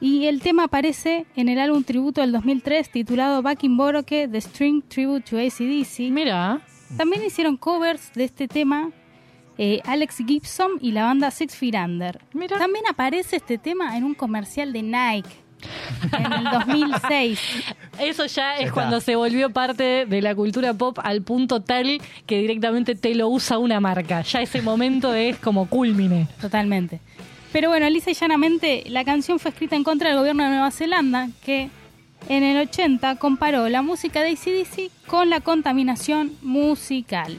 y el tema aparece en el álbum tributo del 2003 titulado Back in Boroke, The String Tribute to ACDC. Mira, También hicieron covers de este tema eh, Alex Gibson y la banda Six Feet Under. Mira. También aparece este tema en un comercial de Nike en el 2006. Eso ya es está. cuando se volvió parte de la cultura pop al punto tal que directamente te lo usa una marca. Ya ese momento es como culmine. Totalmente. Pero bueno, lisa y llanamente, la canción fue escrita en contra del gobierno de Nueva Zelanda, que en el 80 comparó la música de ACDC con la contaminación musical.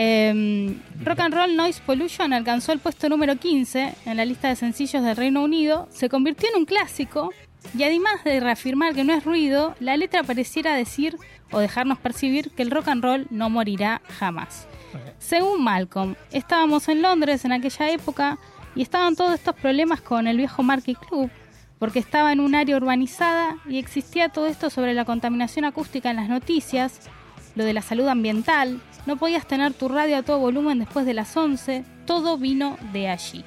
Em, Rock and Roll Noise Pollution alcanzó el puesto número 15 en la lista de sencillos del Reino Unido, se convirtió en un clásico y además de reafirmar que no es ruido, la letra pareciera decir o dejarnos percibir que el rock and roll no morirá jamás. Según Malcolm, estábamos en Londres en aquella época y estaban todos estos problemas con el viejo Marquee Club, porque estaba en un área urbanizada y existía todo esto sobre la contaminación acústica en las noticias, lo de la salud ambiental, no podías tener tu radio a todo volumen después de las 11, todo vino de allí.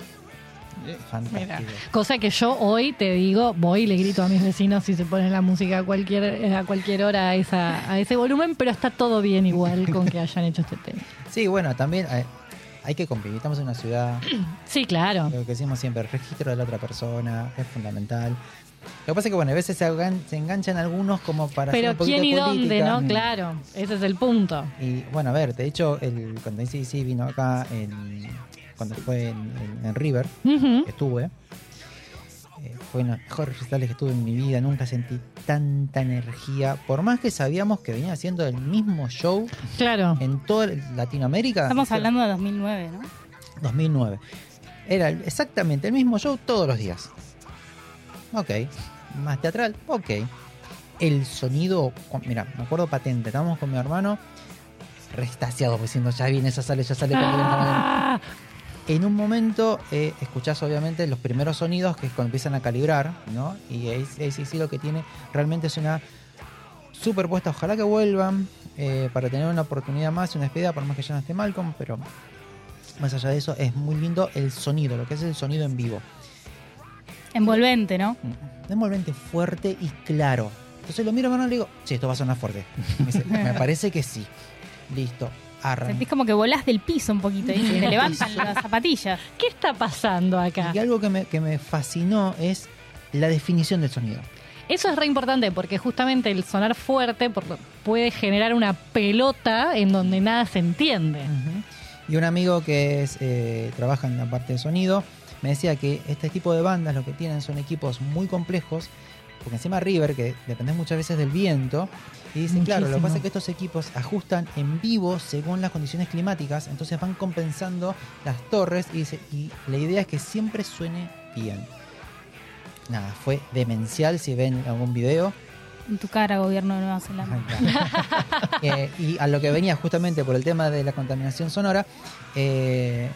Fantástico. Cosa que yo hoy te digo, voy y le grito a mis vecinos si se ponen la música a cualquier, a cualquier hora a, esa, a ese volumen, pero está todo bien igual con que hayan hecho este tema. Sí, bueno, también eh, hay que convivir. Estamos en una ciudad, Sí, claro. lo que decimos siempre, el registro de la otra persona es fundamental. Lo que pasa es que, bueno, a veces se, enganchan algunos como para hacer Pero un poquito quién y de dónde. ¿no? Mm. Claro, ese es el punto. Y bueno, a ver, de hecho, el, cuando sí vino acá, en, cuando fue en, en- en River, estuve, eh, fue uno de los mejores recitales que estuve en mi vida. Nunca sentí tanta energía. Por más que sabíamos que venía haciendo el mismo show Claro. en toda Latinoamérica. Estamos hablando de 2009, ¿no? 2009. Era exactamente el mismo show todos los días. Ok. Más teatral, ok. El sonido, mira, me acuerdo patente, estábamos con mi hermano restaciados diciendo, ya viene, ya sale, ya sale. cuando viene, cuando viene". Ah, En un momento eh, escuchás obviamente los primeros sonidos que empiezan a calibrar, ¿no? Y ahí, ahí sí, sí lo que tiene realmente es una superpuesta. Ojalá que vuelvan eh, para tener una oportunidad más y una despedida, por más que ya no esté Malcolm, pero más allá de eso es muy lindo el sonido, lo que es el sonido en vivo. Envolvente, ¿no? Envolvente fuerte y claro. Entonces lo miro a hermano y le digo, sí, esto va a sonar fuerte. Me, dice, "Me parece que sí. Listo. Sentís como que volás del piso un poquito y te levantan las zapatillas. ¿Qué está pasando acá? Y algo que me, que me fascinó es la definición del sonido. Eso es re importante porque justamente el sonar fuerte puede generar una pelota en donde nada se entiende. Y un amigo que es, eh, trabaja en la parte de sonido me decía que este tipo de bandas lo que tienen son equipos muy complejos, porque encima River, que depende muchas veces del viento, y dicen, claro, lo que pasa es que estos equipos ajustan en vivo según las condiciones climáticas, entonces van compensando las torres y, dice- y la idea es que siempre suene bien. Nada, fue demencial si ven algún video. En tu cara, gobierno de Nueva Zelanda. Eh, y a lo que venía justamente por el tema de la contaminación sonora, eh,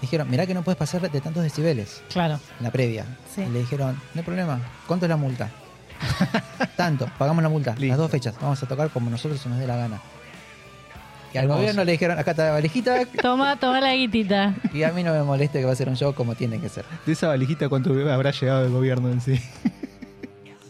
dijeron, mirá que no puedes pasar de tantos decibeles Claro. en la previa. Sí. Y le dijeron, no hay problema, ¿cuánto es la multa? Tanto, pagamos la multa, Listo. las dos fechas, vamos a tocar como nosotros se nos dé la gana. Y al Hermoso. gobierno le dijeron, acá está la valijita, Toma, toma la guitita. y a mí no me moleste que va a ser un show como tiene que ser. De esa valijita, ¿cuánto habrá llegado el gobierno en sí?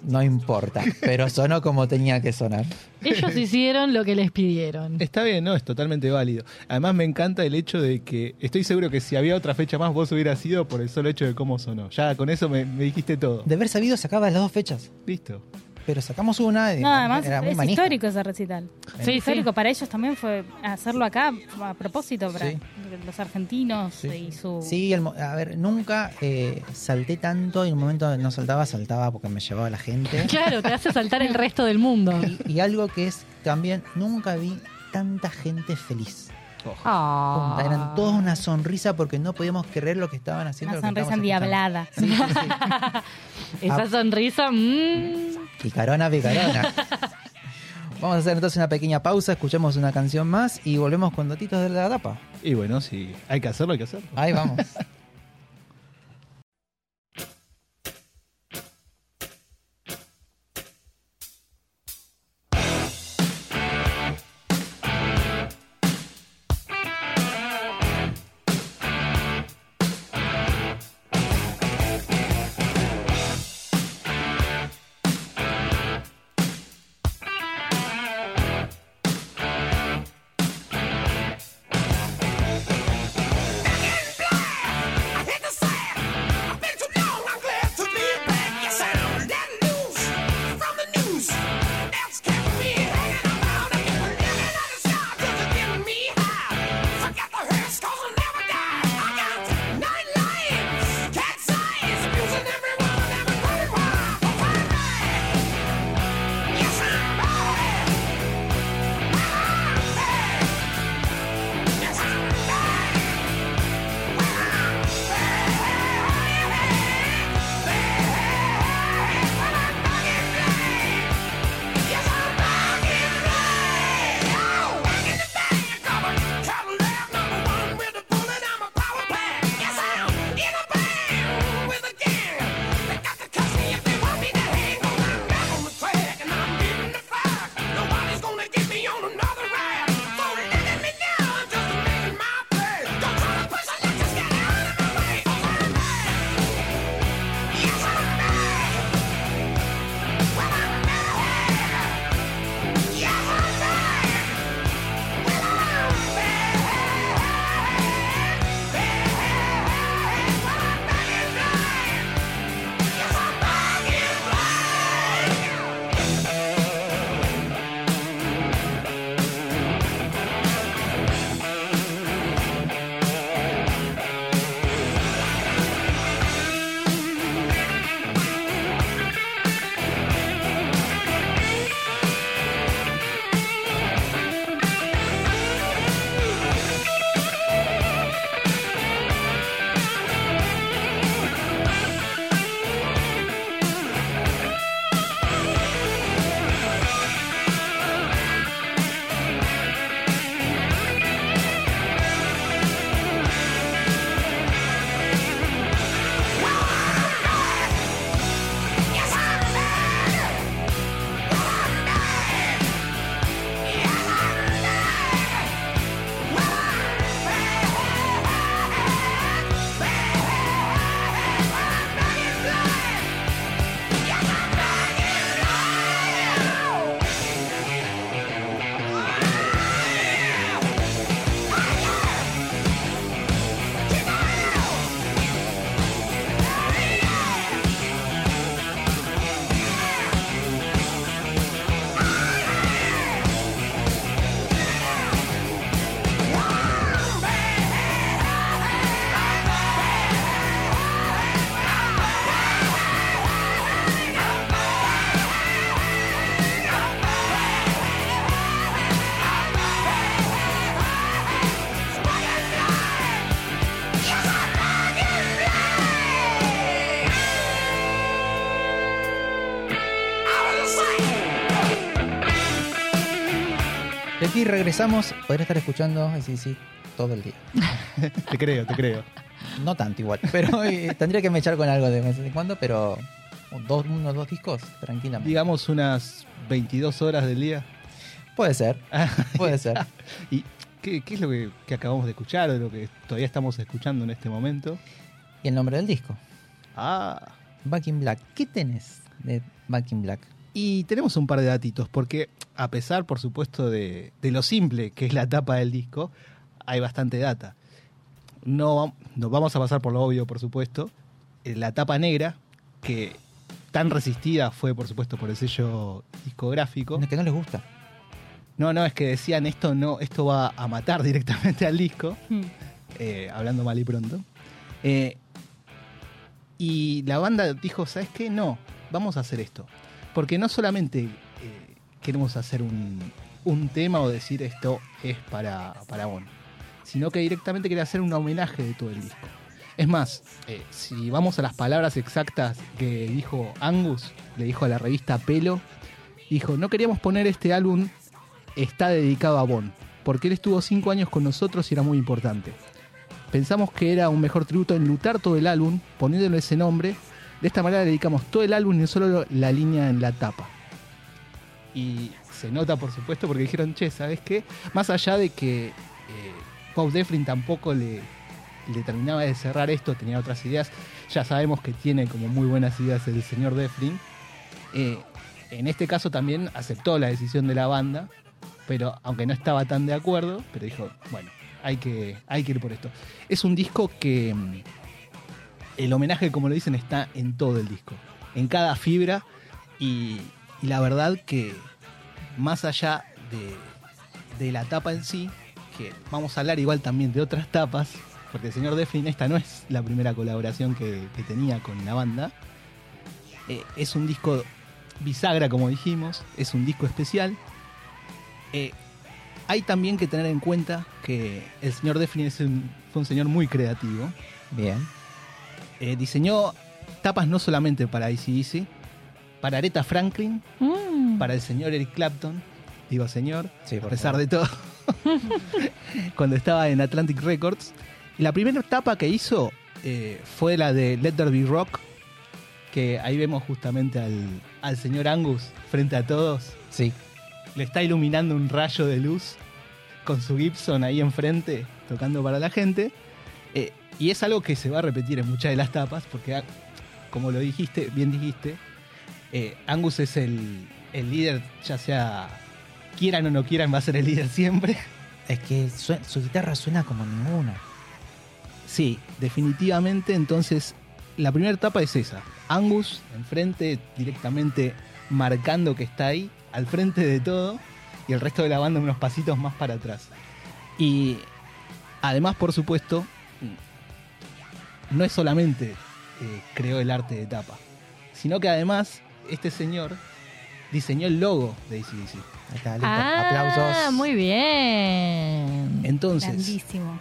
No importa, pero sonó como tenía que sonar. Ellos hicieron lo que les pidieron. Está bien, ¿no? Es totalmente válido. Además, me encanta el hecho de que estoy seguro que si había otra fecha más, vos hubieras sido por el solo hecho de cómo sonó. Ya con eso me, me dijiste todo. De haber sabido sacaba las dos fechas, Listo. Pero sacamos una No, además era muy es manija. histórico ese recital. Sí, histórico sí. para ellos también fue hacerlo acá a propósito para Sí. los argentinos Sí. y su Sí, el a ver, nunca eh, salté tanto y en un momento no saltaba, saltaba porque me llevaba la gente. Claro, te hace saltar el resto del mundo. y, y algo que es también, nunca vi tanta gente feliz. Ah. Eran todos una sonrisa porque no podíamos creer lo que estaban haciendo. una sonrisa endiablada. Sí, sí, Esa Ah. sonrisa, mmm. Picarona, picarona. Vamos a hacer entonces una pequeña pausa, escuchamos una canción más y volvemos con datitos de la tapa. Y bueno, si hay que hacerlo, hay que hacerlo. Ahí vamos. De aquí regresamos. Podría estar escuchando sí, sí, todo el día. Te creo, te creo. No tanto igual, pero eh, tendría que me echar con algo de vez en cuando, pero dos, unos dos discos, tranquilamente. Digamos unas 22 horas del día. Puede ser, puede ser. ¿Y qué, qué es lo que, que acabamos de escuchar, o lo que todavía estamos escuchando en este momento? Y el nombre del disco, Ah, Back in Black. ¿Qué tenés de Back in Black? Y tenemos un par de datitos, porque a pesar, por supuesto, de, de lo simple que es la tapa del disco, hay bastante data. No, nos vamos a pasar por lo obvio, por supuesto. Eh, La tapa negra, que tan resistida fue, por supuesto, por el sello discográfico. No, que no les gusta. No, no, es que decían esto no, esto va a matar directamente al disco, Hmm. eh, hablando mal y pronto. Eh, y la banda dijo, ¿sabes qué? No, vamos a hacer esto. Porque no solamente eh, queremos hacer un, un tema o decir esto es para, para Bon, sino que directamente quería hacer un homenaje de todo el disco. Es más, eh, si vamos a las palabras exactas que dijo Angus, le dijo a la revista Pelo, dijo, no queríamos poner este álbum está dedicado a Bon, porque él estuvo cinco años con nosotros y era muy importante. Pensamos que era un mejor tributo en lutar todo el álbum, poniéndole ese nombre. De esta manera dedicamos todo el álbum y no solo la línea en la tapa. Y se nota, por supuesto, porque dijeron, che, ¿sabes qué? Más allá de que eh, Bob Deflin tampoco le, le terminaba de cerrar esto, tenía otras ideas. Ya sabemos que tiene como muy buenas ideas el señor Deflin. Eh, en este caso también aceptó la decisión de la banda, pero aunque no estaba tan de acuerdo, pero dijo, bueno, hay que, hay que ir por esto. Es un disco que mm, el homenaje, como lo dicen, está en todo el disco, en cada fibra y, la verdad que más allá de, la tapa en sí, que vamos a hablar igual también de otras tapas, porque el señor Deflin esta no es la primera colaboración que, que tenía con la banda, Eh, es un disco bisagra, como dijimos, es un disco especial. Eh, hay también que tener en cuenta que el señor Deflin es un- fue un señor muy creativo. Bien. Eh, diseñó tapas no solamente para ACDC, para Aretha Franklin, Mm. para el señor Eric Clapton, digo señor, Sí, a por pesar favor. de todo, cuando estaba en Atlantic Records. Y la primera tapa que hizo eh, fue la de Let There Be Rock, que ahí vemos justamente al, al señor Angus frente a todos. Sí. Le está iluminando un rayo de luz con su Gibson ahí enfrente, tocando para la gente. Eh, y es algo que se va a repetir en muchas de las tapas, porque ah, como lo dijiste, bien dijiste, eh, Angus es el, el líder, ya sea quieran o no quieran, va a ser el líder siempre. Es que su, su guitarra suena como ninguna. Sí, definitivamente. Entonces, la primera etapa es esa. Angus enfrente, directamente marcando que está ahí, al frente de todo, y el resto de la banda unos pasitos más para atrás. Y además, por supuesto, no es solamente eh, creó el arte de tapa, sino que además este señor diseñó el logo de ACDC. Ahí está, listo. Ah, Aplausos. muy bien. Entonces, Grandísimo.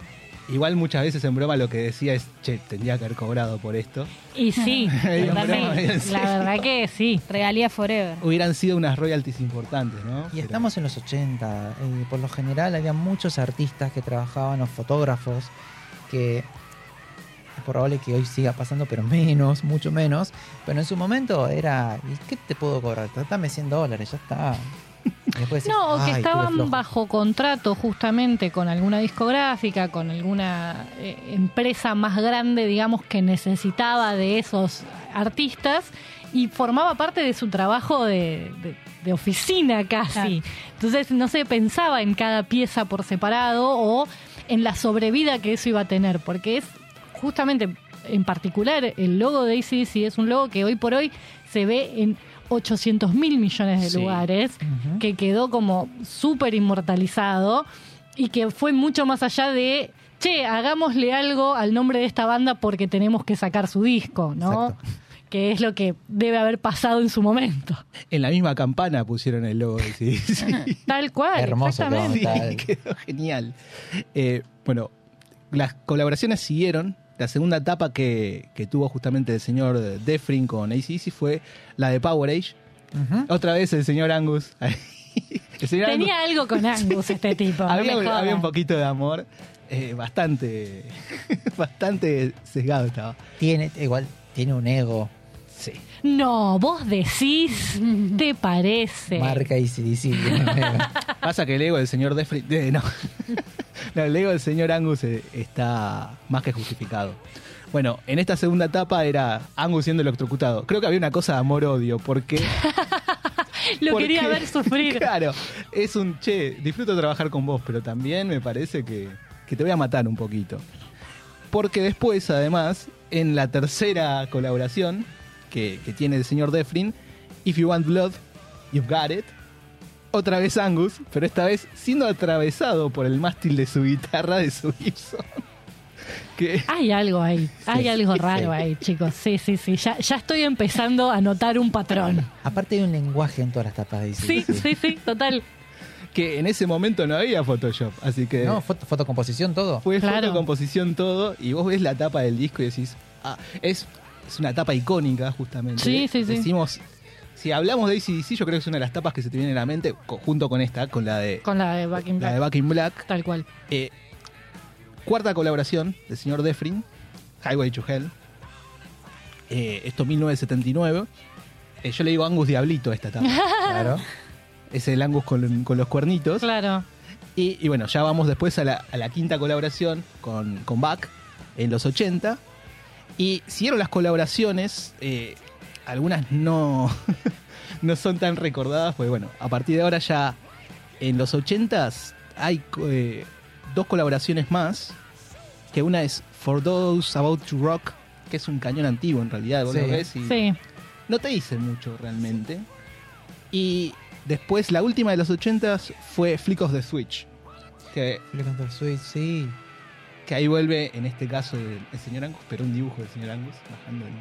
igual muchas veces en broma lo que decía es, che, tendría que haber cobrado por esto. Y sí, broma, la verdad que sí. Regalía Forever. hubieran sido unas royalties importantes, ¿no? Y Pero- estamos en los 80. eh, por lo general había muchos artistas que trabajaban o fotógrafos que es probable que hoy siga pasando, pero menos, mucho menos. Pero en su momento era, ¿y qué te puedo cobrar? Tratame 100 dólares, ya está. Decís, No, o que "Ay, tuve estaban flojo". bajo contrato justamente con alguna discográfica, con alguna eh, empresa más grande, digamos, que necesitaba de esos artistas y formaba parte de su trabajo de, de- de oficina casi. Entonces no se pensaba en cada pieza por separado o en la sobrevida que eso iba a tener, porque es justamente en particular el logo de ACDC es un logo que hoy por hoy se ve en 800 mil millones de Sí. lugares que quedó como súper inmortalizado y que fue mucho más allá de, che, hagámosle algo al nombre de esta banda porque tenemos que sacar su disco, ¿no? Exacto. Que es lo que debe haber pasado en su momento. En la misma campana pusieron el logo de ACDC. Tal cual, Hermoso exactamente. Sí, Tal. quedó genial. Eh, bueno, las colaboraciones siguieron. La segunda etapa que, que tuvo justamente el señor Defrin con ACDC fue la de Power Age. Otra vez el señor Angus ahí El señor Angus- Tenía algo con Angus este tipo. había, había un poquito de amor. eh, bastante. bastante sesgado estaba. Tiene, igual, tiene un ego. No, vos decís, ¿te parece? Marca y. Pasa que el ego del señor Defri. eh, no. No, el ego del señor Angus eh, está más que justificado. Bueno, en esta segunda etapa era Angus siendo electrocutado. Creo que había una cosa de amor-odio, porque. Lo porque- quería ver sufrir. Claro, es un che, disfruto trabajar con vos, pero también me parece que, que te voy a matar un poquito. Porque después, además, en la tercera colaboración que, que tiene el señor Defrin, If You Want Blood, You've Got It. Otra vez Angus, pero esta vez siendo atravesado por el mástil de su guitarra de su Gibson. Que, Hay algo ahí, hay algo raro sí. ahí, chicos. Sí, sí, sí. Ya, ya estoy empezando a notar un patrón. Aparte hay un lenguaje en todas las tapas de Sí, sí, sí, total. que en ese momento no había Photoshop, así que No, foto- fotocomposición, todo. fue Claro. fotocomposición todo, y vos ves la tapa del disco y decís, ah, es, es una tapa icónica justamente. Sí, sí, sí. Decimos, si hablamos de ACDC, yo creo que es una de las tapas que se te viene a la mente, junto con esta, con la de, Con la de Back in la Black. de Back in Black. Tal cual. Eh, cuarta colaboración del señor Defrin, Highway to Hell. Eh, esto 1979. Eh, yo le digo Angus Diablito a esta tapa. Claro. es el Angus con, con los cuernitos. Claro. Y, y bueno, ya vamos después a la, a la quinta colaboración con, con Bach en los 80. Y siguieron las colaboraciones, eh, algunas no, no son tan recordadas, porque bueno, a partir de ahora ya en los 80s hay eh, dos colaboraciones más, que una es For Those About to Rock, que es un cañón antiguo en realidad, vos Sí. lo ves y Sí. no te dice mucho realmente. Y después la última de los 80s fue Flick of the Switch. Que, Flick of the Switch, sí. Que ahí vuelve, en este caso, el, el señor Angus, pero un dibujo del señor Angus bajando el-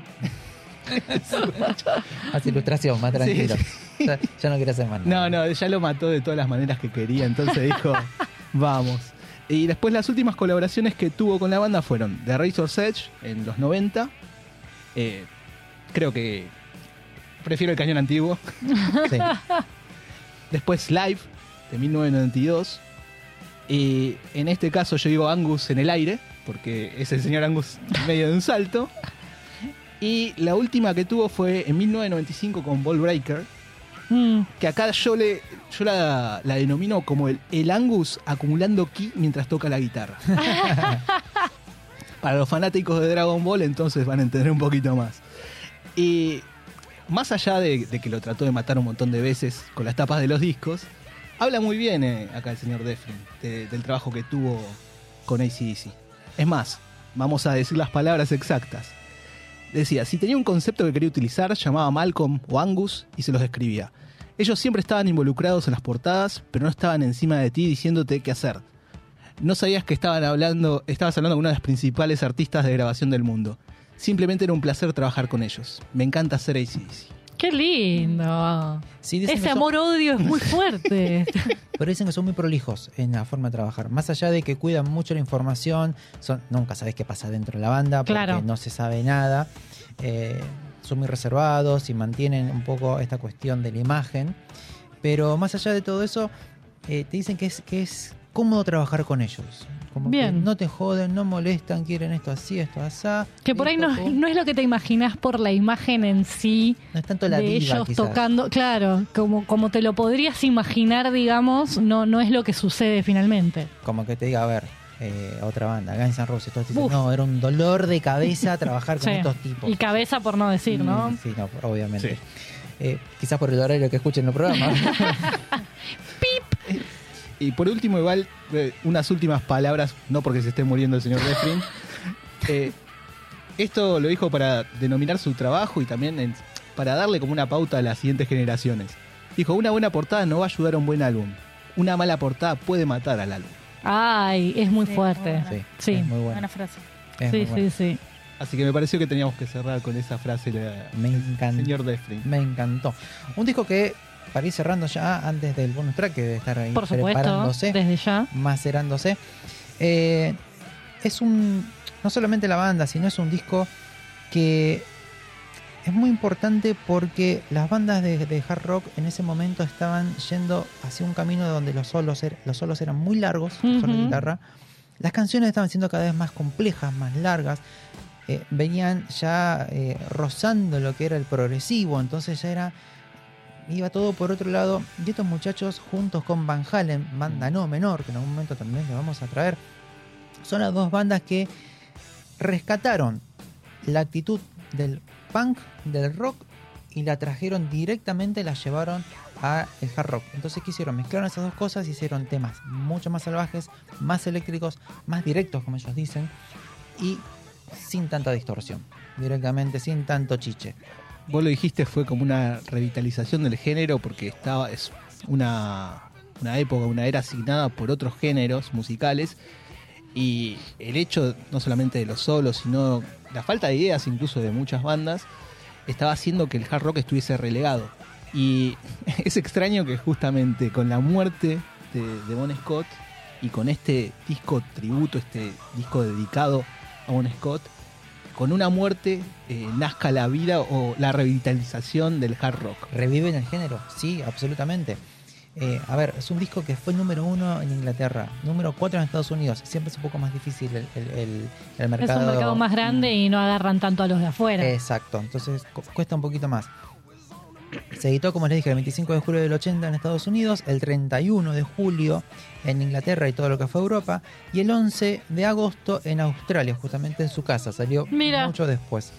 Más ilustración, más tranquilo. Sí, Ya, ya no quiere hacer más No, no, ya lo mató de todas las maneras que quería, entonces dijo, vamos. Y después las últimas colaboraciones que tuvo con la banda fueron The Razor's Edge en los 90. Eh, creo que prefiero el cañón antiguo. Sí. Después Live, de 1992. Y en este caso yo digo Angus en el aire, porque es el señor Angus en medio de un salto. Y la última que tuvo fue en 1995 con Ball Breaker, Mm, que acá yo le yo la, la denomino como el, el Angus acumulando ki mientras toca la guitarra. Para los fanáticos de Dragon Ball entonces van a entender un poquito más. Y más allá de, de que lo trató de matar un montón de veces con las tapas de los discos, habla muy bien eh, acá el señor Defrin de- del trabajo que tuvo con ACDC. Es más, vamos a decir las palabras exactas. Decía, si tenía un concepto que quería utilizar, llamaba a Malcolm o Angus y se los describía. Ellos siempre estaban involucrados en las portadas, pero no estaban encima de ti diciéndote qué hacer. No sabías que estaban hablando, estabas hablando con una de las principales artistas de grabación del mundo. Simplemente era un placer trabajar con ellos. Me encanta hacer ACDC. Qué lindo. Sí, Ese son- amor-odio es muy fuerte. Pero dicen que son muy prolijos en la forma de trabajar. Más allá de que cuidan mucho la información, son, nunca sabes qué pasa dentro de la banda porque Claro. no se sabe nada. Eh, son muy reservados y mantienen un poco esta cuestión de la imagen. Pero más allá de todo eso, eh, te dicen que es, que es cómodo trabajar con ellos. Como Bien. que no te joden, no molestan, quieren esto así, esto así. que por ahí no, no es lo que te imaginas por la imagen en sí. No es tanto la de diva, ellos quizás. tocando, claro, como, como te lo podrías imaginar, digamos, no, no es lo que sucede finalmente. Como que te diga, a ver, eh, otra banda, Guns N' Roses, todos dicen, no, era un dolor de cabeza trabajar con Sí. estos tipos. Y cabeza por no decir, ¿no? Mm, Sí, no, obviamente. Sí. Eh, quizás por el horario que escuchen el programa. Y por último, igual, eh, unas últimas palabras, no porque se esté muriendo el señor Defrin. Eh, esto lo dijo para denominar su trabajo y también en- para darle como una pauta a las siguientes generaciones. Dijo, una buena portada no va a ayudar a un buen álbum. Una mala portada puede matar al álbum. Ay, es muy Sí, fuerte. muy sí, Sí. es muy bueno. Buena frase. Es Sí, muy sí, sí. Así que me pareció que teníamos que cerrar con esa frase la- Me encantó. señor Defrin. Me encantó. Un disco que, para ir cerrando ya antes del bonus track, que debe estar ahí Por supuesto, preparándose, desde ya. macerándose, eh, es un. No solamente la banda, sino es un disco que es muy importante porque las bandas de, de hard rock en ese momento estaban yendo hacia un camino donde los solos, er- los solos eran muy largos, de Ujú. guitarra. Las canciones estaban siendo cada vez más complejas, más largas. eh, venían ya eh, rozando lo que era el progresivo, entonces ya era iba todo por otro lado. Y estos muchachos, juntos con Van Halen, banda no menor, que en algún momento también le vamos a traer, son las dos bandas que rescataron la actitud del punk, del rock, y la trajeron directamente, la llevaron a el hard rock. Entonces, ¿qué hicieron? Mezclaron esas dos cosas, hicieron temas mucho más salvajes, más eléctricos, más directos, como ellos dicen, y sin tanta distorsión. Directamente, sin tanto chiche. Vos lo dijiste, fue como una revitalización del género porque estaba, es una, una época, una era asignada por otros géneros musicales. Y el hecho no solamente de los solos, sino la falta de ideas incluso de muchas bandas, estaba haciendo que el hard rock estuviese relegado. Y es extraño que justamente con la muerte de, de Bon Scott y con este disco tributo, este disco dedicado a Bon Scott, con una muerte eh, nazca la vida o la revitalización del hard rock. ¿Reviven el género? Sí, absolutamente. Eh, a ver, es un disco que fue número uno en Inglaterra, número cuatro en Estados Unidos. Siempre es un poco más difícil el, el- el- el Es mercado. un mercado más grande y no agarran tanto a los de afuera. Exacto, entonces cu- cuesta un poquito más. Se editó, como les dije, el 25 de julio del 80 en Estados Unidos, el 31 de julio en Inglaterra y todo lo que fue Europa, y el 11 de agosto en Australia, justamente en su casa. Salió Mira. mucho después.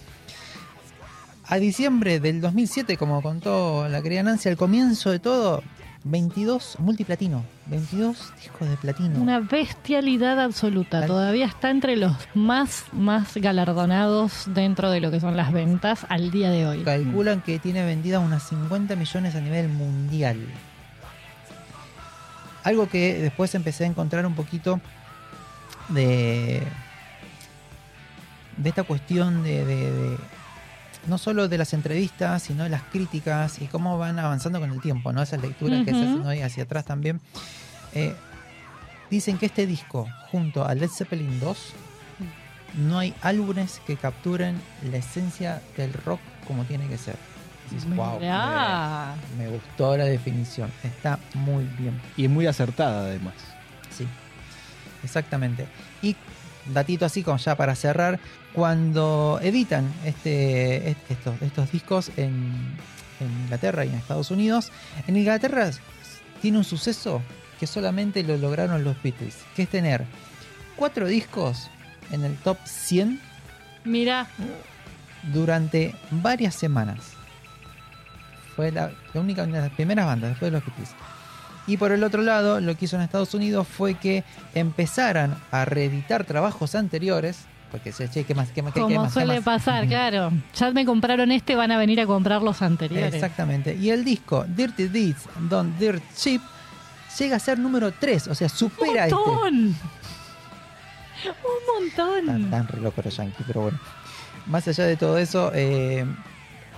A diciembre del 2007, como contó la querida Nancy, al comienzo de todo, 22 multiplatino, 22 discos de platino. Una bestialidad absoluta. Todavía está entre los más, más galardonados dentro de lo que son las ventas al día de hoy. Calculan que tiene vendidas unas 50 millones a nivel mundial. Algo que después empecé a encontrar un poquito de. de esta cuestión de. de- de- no solo de las entrevistas, sino de las críticas y cómo van avanzando con el tiempo, ¿no? Esas lecturas que se hacen hoy hacia atrás también. Eh, dicen que este disco, junto a Led Zeppelin 2, no hay álbumes que capturen la esencia del rock como tiene que ser. Dices, "Wow, me, me gustó la definición. Está muy bien. Y es muy acertada además. Sí, exactamente. Y datito así como ya para cerrar, cuando editan este, est- estos, estos discos en, en Inglaterra y en Estados Unidos, en Inglaterra tiene un suceso que solamente lo lograron los Beatles, que es tener cuatro discos en el top 100 Mira, durante varias semanas. Fue la, la única, una de las primeras bandas después de los Beatles. Y por el otro lado, lo que hizo en Estados Unidos fue que empezaran a reeditar trabajos anteriores. Porque se che, ¿qué más? ¿Qué más? qué- qué como suele más? pasar, claro. Ya me compraron este, van a venir a comprar los anteriores. Exactamente. Y el disco Dirty Deeds Don't Dirt Cheap llega a ser número 3, o sea, supera ¡Un este. montón! Un Están montón. tan re locos los yankees, pero bueno. Más allá de todo eso, eh,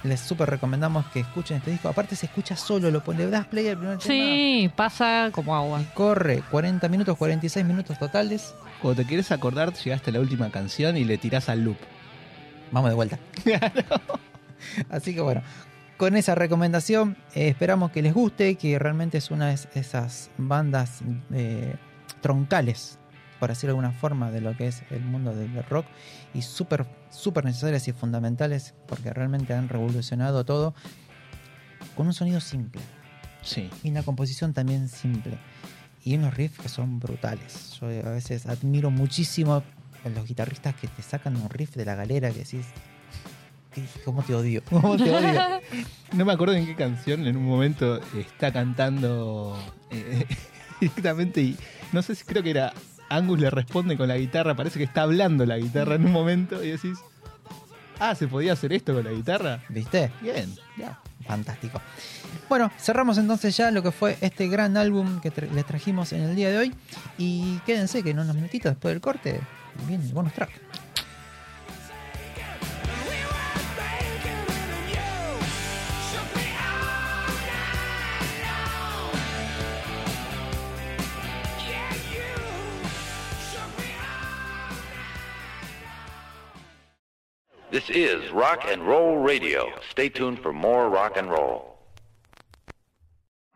les súper recomendamos que escuchen este disco. Aparte se escucha solo, lo pone, le das play al primer tema Sí, pasa como agua. y corre 40 minutos, 46 minutos totales. Cuando te quieres acordar, llegaste a la última canción y le tirás al loop. Vamos de vuelta. Así que bueno, con esa recomendación eh, esperamos que les guste, que realmente es una de esas bandas eh, troncales, por decirlo de alguna forma, de lo que es el mundo del rock y súper, súper necesarias y fundamentales porque realmente han revolucionado todo con un sonido simple Sí. y una composición también simple y unos riffs que son brutales. Yo a veces admiro muchísimo a los guitarristas que te sacan un riff de la galera que decís, "¿Qué- ¿cómo te odio? ¿Cómo te odio? No me acuerdo en qué canción en un momento está cantando eh, directamente y no sé si creo que era Angus le responde con la guitarra, parece que está hablando la guitarra en un momento y decís, ah, ¿se podía hacer esto con la guitarra? ¿Viste? Bien, ya. Fantástico. Bueno, cerramos entonces ya lo que fue este gran álbum que tra- les trajimos en el día de hoy. Y quédense que en unos minutitos después del corte viene el bonus track. This is Rock and Roll Radio. Stay tuned for more rock and roll.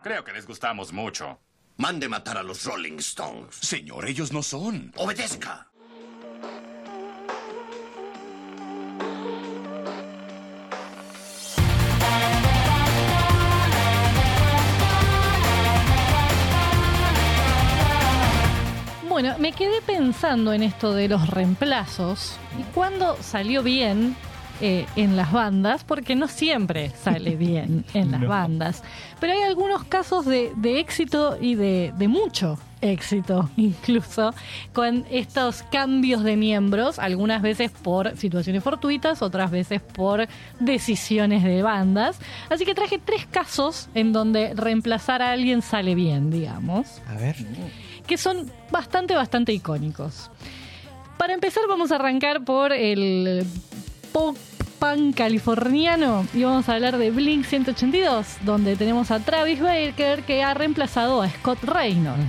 Creo que les gustamos mucho. Mande matar a los Rolling Stones. Señor, ellos no son. Obedezca. Bueno, me quedé pensando en esto de los reemplazos y cuándo salió bien eh, en las bandas, porque no siempre sale bien en las No. bandas, pero hay algunos casos de, de éxito y de, de mucho éxito incluso con estos cambios de miembros, algunas veces por situaciones fortuitas, otras veces por decisiones de bandas. Así que traje tres casos en donde reemplazar a alguien sale bien, digamos A ver. Que son bastante, bastante icónicos. Para empezar, vamos a arrancar por el pop punk californiano y vamos a hablar de Blink 182, donde tenemos a Travis Baker que ha reemplazado a Scott Reynolds.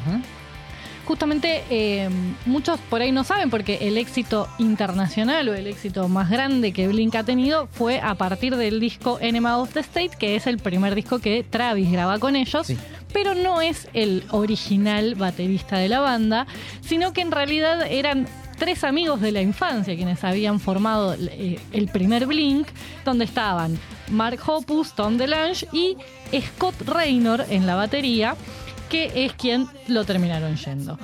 Justamente eh, muchos por ahí no saben porque el éxito internacional o el éxito más grande que Blink ha tenido fue a partir del disco Enema of the State, que es el primer disco que Travis graba con ellos, Sí. Pero no es el original baterista de la banda, sino que en realidad eran tres amigos de la infancia quienes habían formado eh, el primer Blink, donde estaban Mark Hoppus, Tom DeLange y Scott Raynor en la batería, que es quien lo terminaron yendo.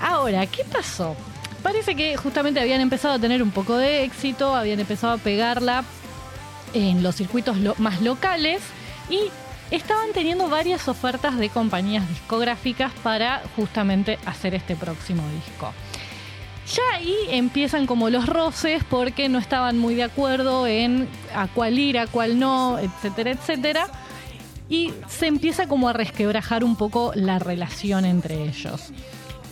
Ahora, ¿qué pasó? Parece que justamente habían empezado a tener un poco de éxito, habían empezado a pegarla en los circuitos más locales y estaban teniendo varias ofertas de compañías discográficas para justamente hacer este próximo disco. Ya ahí empiezan como los roces porque no estaban muy de acuerdo en a cuál ir, a cuál no, etcétera, etcétera. Y se empieza como a resquebrajar un poco la relación entre ellos.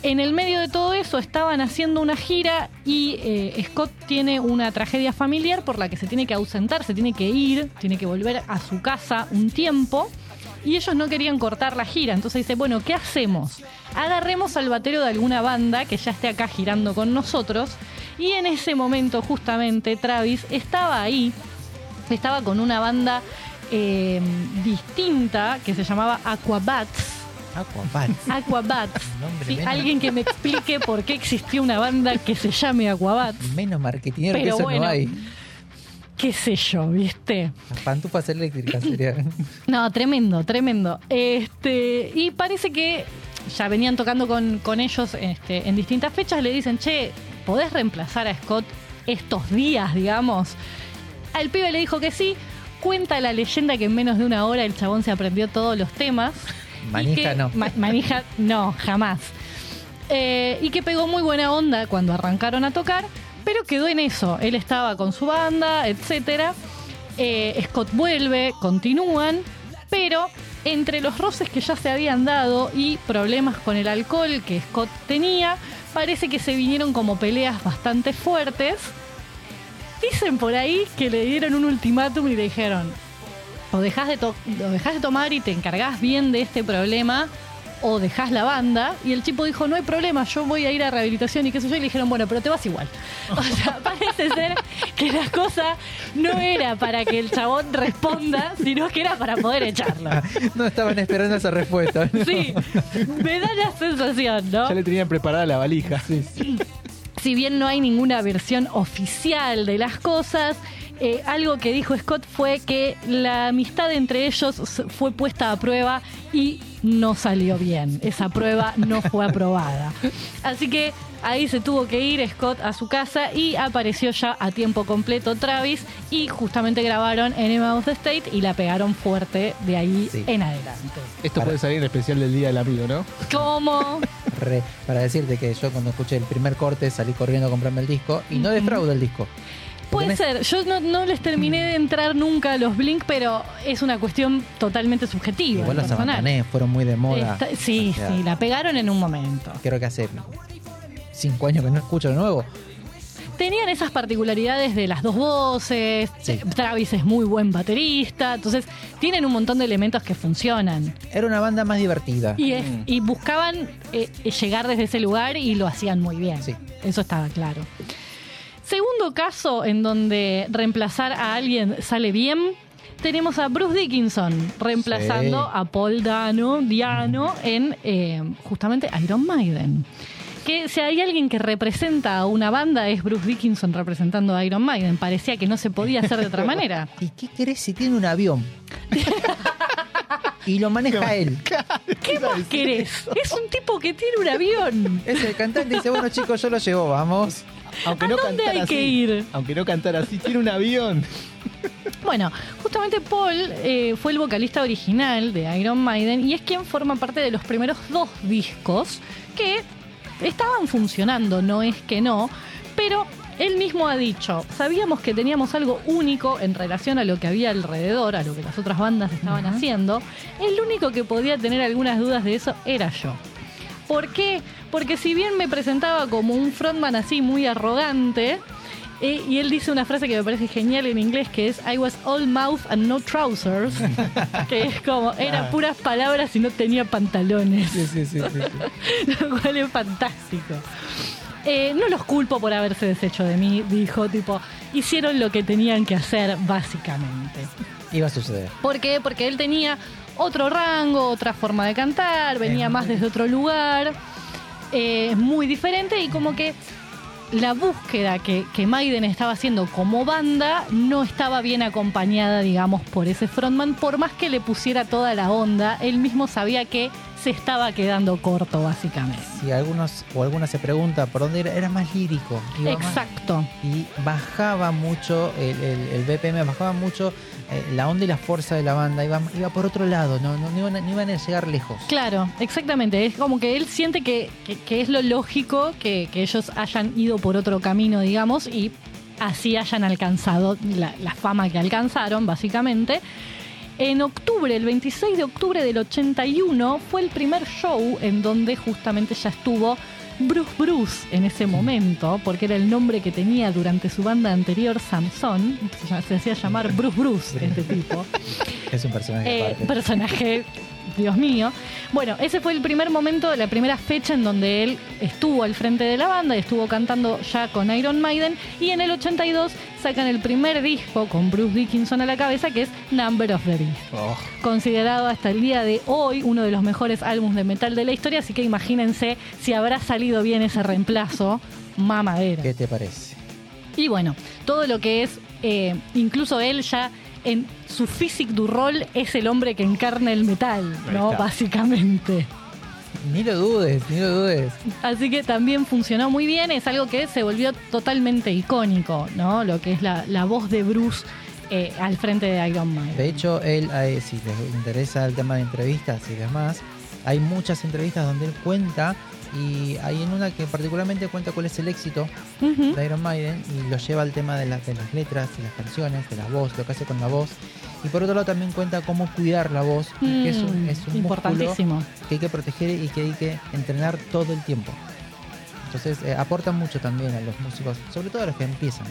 En el medio de todo eso estaban haciendo una gira y eh, Scott tiene una tragedia familiar por la que se tiene que ausentar, se tiene que ir, tiene que volver a su casa un tiempo y ellos no querían cortar la gira. Entonces dice, bueno, ¿qué hacemos? Agarremos al batero de alguna banda que ya esté acá girando con nosotros. Y en ese momento justamente Travis estaba ahí, estaba con una banda eh, distinta que se llamaba Aquabats. Aquabats. Aquabats. Nombre Sí, menos- alguien que me explique por qué existió una banda que se llame Aquabats. Menos marketingero que eso bueno. no hay. Qué sé yo, ¿viste? Las pantufas eléctricas serían. No, tremendo, tremendo. Este, y parece que ya venían tocando con, con ellos este, en distintas fechas. Le dicen, che, ¿podés reemplazar a Scott estos días, digamos? Al pibe le dijo que sí. Cuenta la leyenda que en menos de una hora el chabón se aprendió todos los temas. Manija que- no. ma- manija no, jamás. Eh, y que pegó muy buena onda cuando arrancaron a tocar, pero quedó en eso. Él estaba con su banda, etcétera. Eh, Scott vuelve, continúan, pero entre los roces que ya se habían dado y problemas con el alcohol que Scott tenía, parece que se vinieron como peleas bastante fuertes. Dicen por ahí que le dieron un ultimátum y le dijeron, o dejas de, to- o dejás de tomar y te encargás bien de este problema, o dejás la banda. Y el chico dijo, no hay problema, yo voy a ir a rehabilitación y qué sé yo. Y le dijeron, bueno, pero te vas igual. O sea, parece ser que la cosa no era para que el chabón responda, sino que era para poder echarlo. No estaban esperando esa respuesta. ¿no? Sí, me da la sensación, ¿no? Ya le tenían preparada la valija. si bien no hay ninguna versión oficial de las cosas, eh, algo que dijo Scott fue que la amistad entre ellos fue puesta a prueba y no salió bien. Esa prueba no fue aprobada. Así que ahí se tuvo que ir Scott a su casa y apareció ya a tiempo completo Travis y justamente grabaron Enema of the State y la pegaron fuerte de ahí Sí. en adelante. Esto Para- puede salir en especial del Día del Amigo, ¿no? ¿Cómo? Re- para decirte que yo cuando escuché el primer corte salí corriendo a comprarme el disco y no defraudo el disco. Puede ser, yo no, no les terminé de entrar nunca a los Blink, pero es una cuestión totalmente subjetiva. Igual los abandoné, fueron muy de moda. Sí, O sea, sí, la pegaron en un momento. Creo que hace cinco años que no escucho lo nuevo. Tenían esas particularidades de las dos voces, Sí. Travis es muy buen baterista, entonces tienen un montón de elementos que funcionan. Era una banda más divertida. Y, es- y buscaban eh, llegar desde ese lugar y lo hacían muy bien. Sí. Eso estaba claro. Segundo caso en donde reemplazar a alguien sale bien. Tenemos a Bruce Dickinson reemplazando Sí. a Paul Dano, Diano en eh, justamente Iron Maiden. Que si hay alguien que representa a una banda es Bruce Dickinson representando a Iron Maiden. Parecía que no se podía hacer de otra manera. ¿Y qué querés si tiene un avión? y lo maneja él. ¿Qué más querés? Es un tipo que tiene un avión. Es el cantante y dice, bueno chicos, yo lo llevo, vamos. Aunque ¿A no dónde hay que ir? Aunque no cantara así, tiene un avión. Bueno, justamente Paul eh, fue el vocalista original de Iron Maiden y es quien forma parte de los primeros dos discos que estaban funcionando, no es que no, pero él mismo ha dicho, sabíamos que teníamos algo único en relación a lo que había alrededor, a lo que las otras bandas estaban haciendo, el único que podía tener algunas dudas de eso era yo. ¿Por qué? Porque si bien me presentaba como un frontman así muy arrogante, eh, y él dice una frase que me parece genial en inglés que es I was all mouth and no trousers, que es como, eran puras palabras y no tenía pantalones, Sí, sí, sí, lo cual es fantástico. Eh, no los culpo por haberse deshecho de mí, dijo, tipo, hicieron lo que tenían que hacer básicamente. Iba a suceder. ¿Por qué? Porque él tenía otro rango, otra forma de cantar, venía más desde otro lugar, eh, es muy diferente y como que la búsqueda que, que Maiden estaba haciendo como banda no estaba bien acompañada, digamos, por ese frontman, por más que le pusiera toda la onda, él mismo sabía que se estaba quedando corto, básicamente. Si algunos o alguna se pregunta por dónde era, era más lírico. más- Exacto. y bajaba mucho el, el- el BPM, bajaba mucho eh, la onda y la fuerza de la banda, iba, iba por otro lado, no, no, no iban, a- no iban a llegar lejos. Claro, exactamente. Es como que él siente que, que- que es lo lógico que, que ellos hayan ido por otro camino, digamos, y así hayan alcanzado la, la fama que alcanzaron, básicamente. En octubre, el 26 de octubre del 81, fue el primer show en donde justamente ya estuvo Bruce Bruce en ese momento, porque era el nombre que tenía durante su banda anterior, Samson. Se, hacía llamar Bruce Bruce, este tipo. Es un personaje Eh, personaje, Dios mío. Bueno, ese fue el primer momento, la primera fecha en donde él estuvo al frente de la banda y estuvo cantando ya con Iron Maiden. Y en el 82 sacan el primer disco con Bruce Dickinson a la cabeza, que es Number of the Beast. Oh, Considerado hasta el día de hoy uno de los mejores álbumes de metal de la historia, así que imagínense si habrá salido bien ese reemplazo, mamadera. ¿Qué te parece? Y bueno, todo lo que es, eh, incluso él ya en su physique du rol es el hombre que encarna el metal, ¿no? Básicamente. Ni lo dudes, ni lo dudes. Así que también funcionó muy bien, es algo que se volvió totalmente icónico, ¿no? Lo que es la, la voz de Bruce eh, al frente de Iron Man. De hecho, él, eh, si les interesa el tema de entrevistas y demás, hay muchas entrevistas donde él cuenta y hay en una que particularmente cuenta cuál es el éxito de Iron Maiden y lo lleva al tema de, la- de las letras, de las canciones, de la voz, lo que hace con la voz. Y por otro lado también cuenta cómo cuidar la voz, que es un, Mm, es un músculo importantísimo. que hay que proteger y que hay que entrenar todo el tiempo. Entonces eh, aporta mucho también a los músicos, sobre todo a los que empiezan.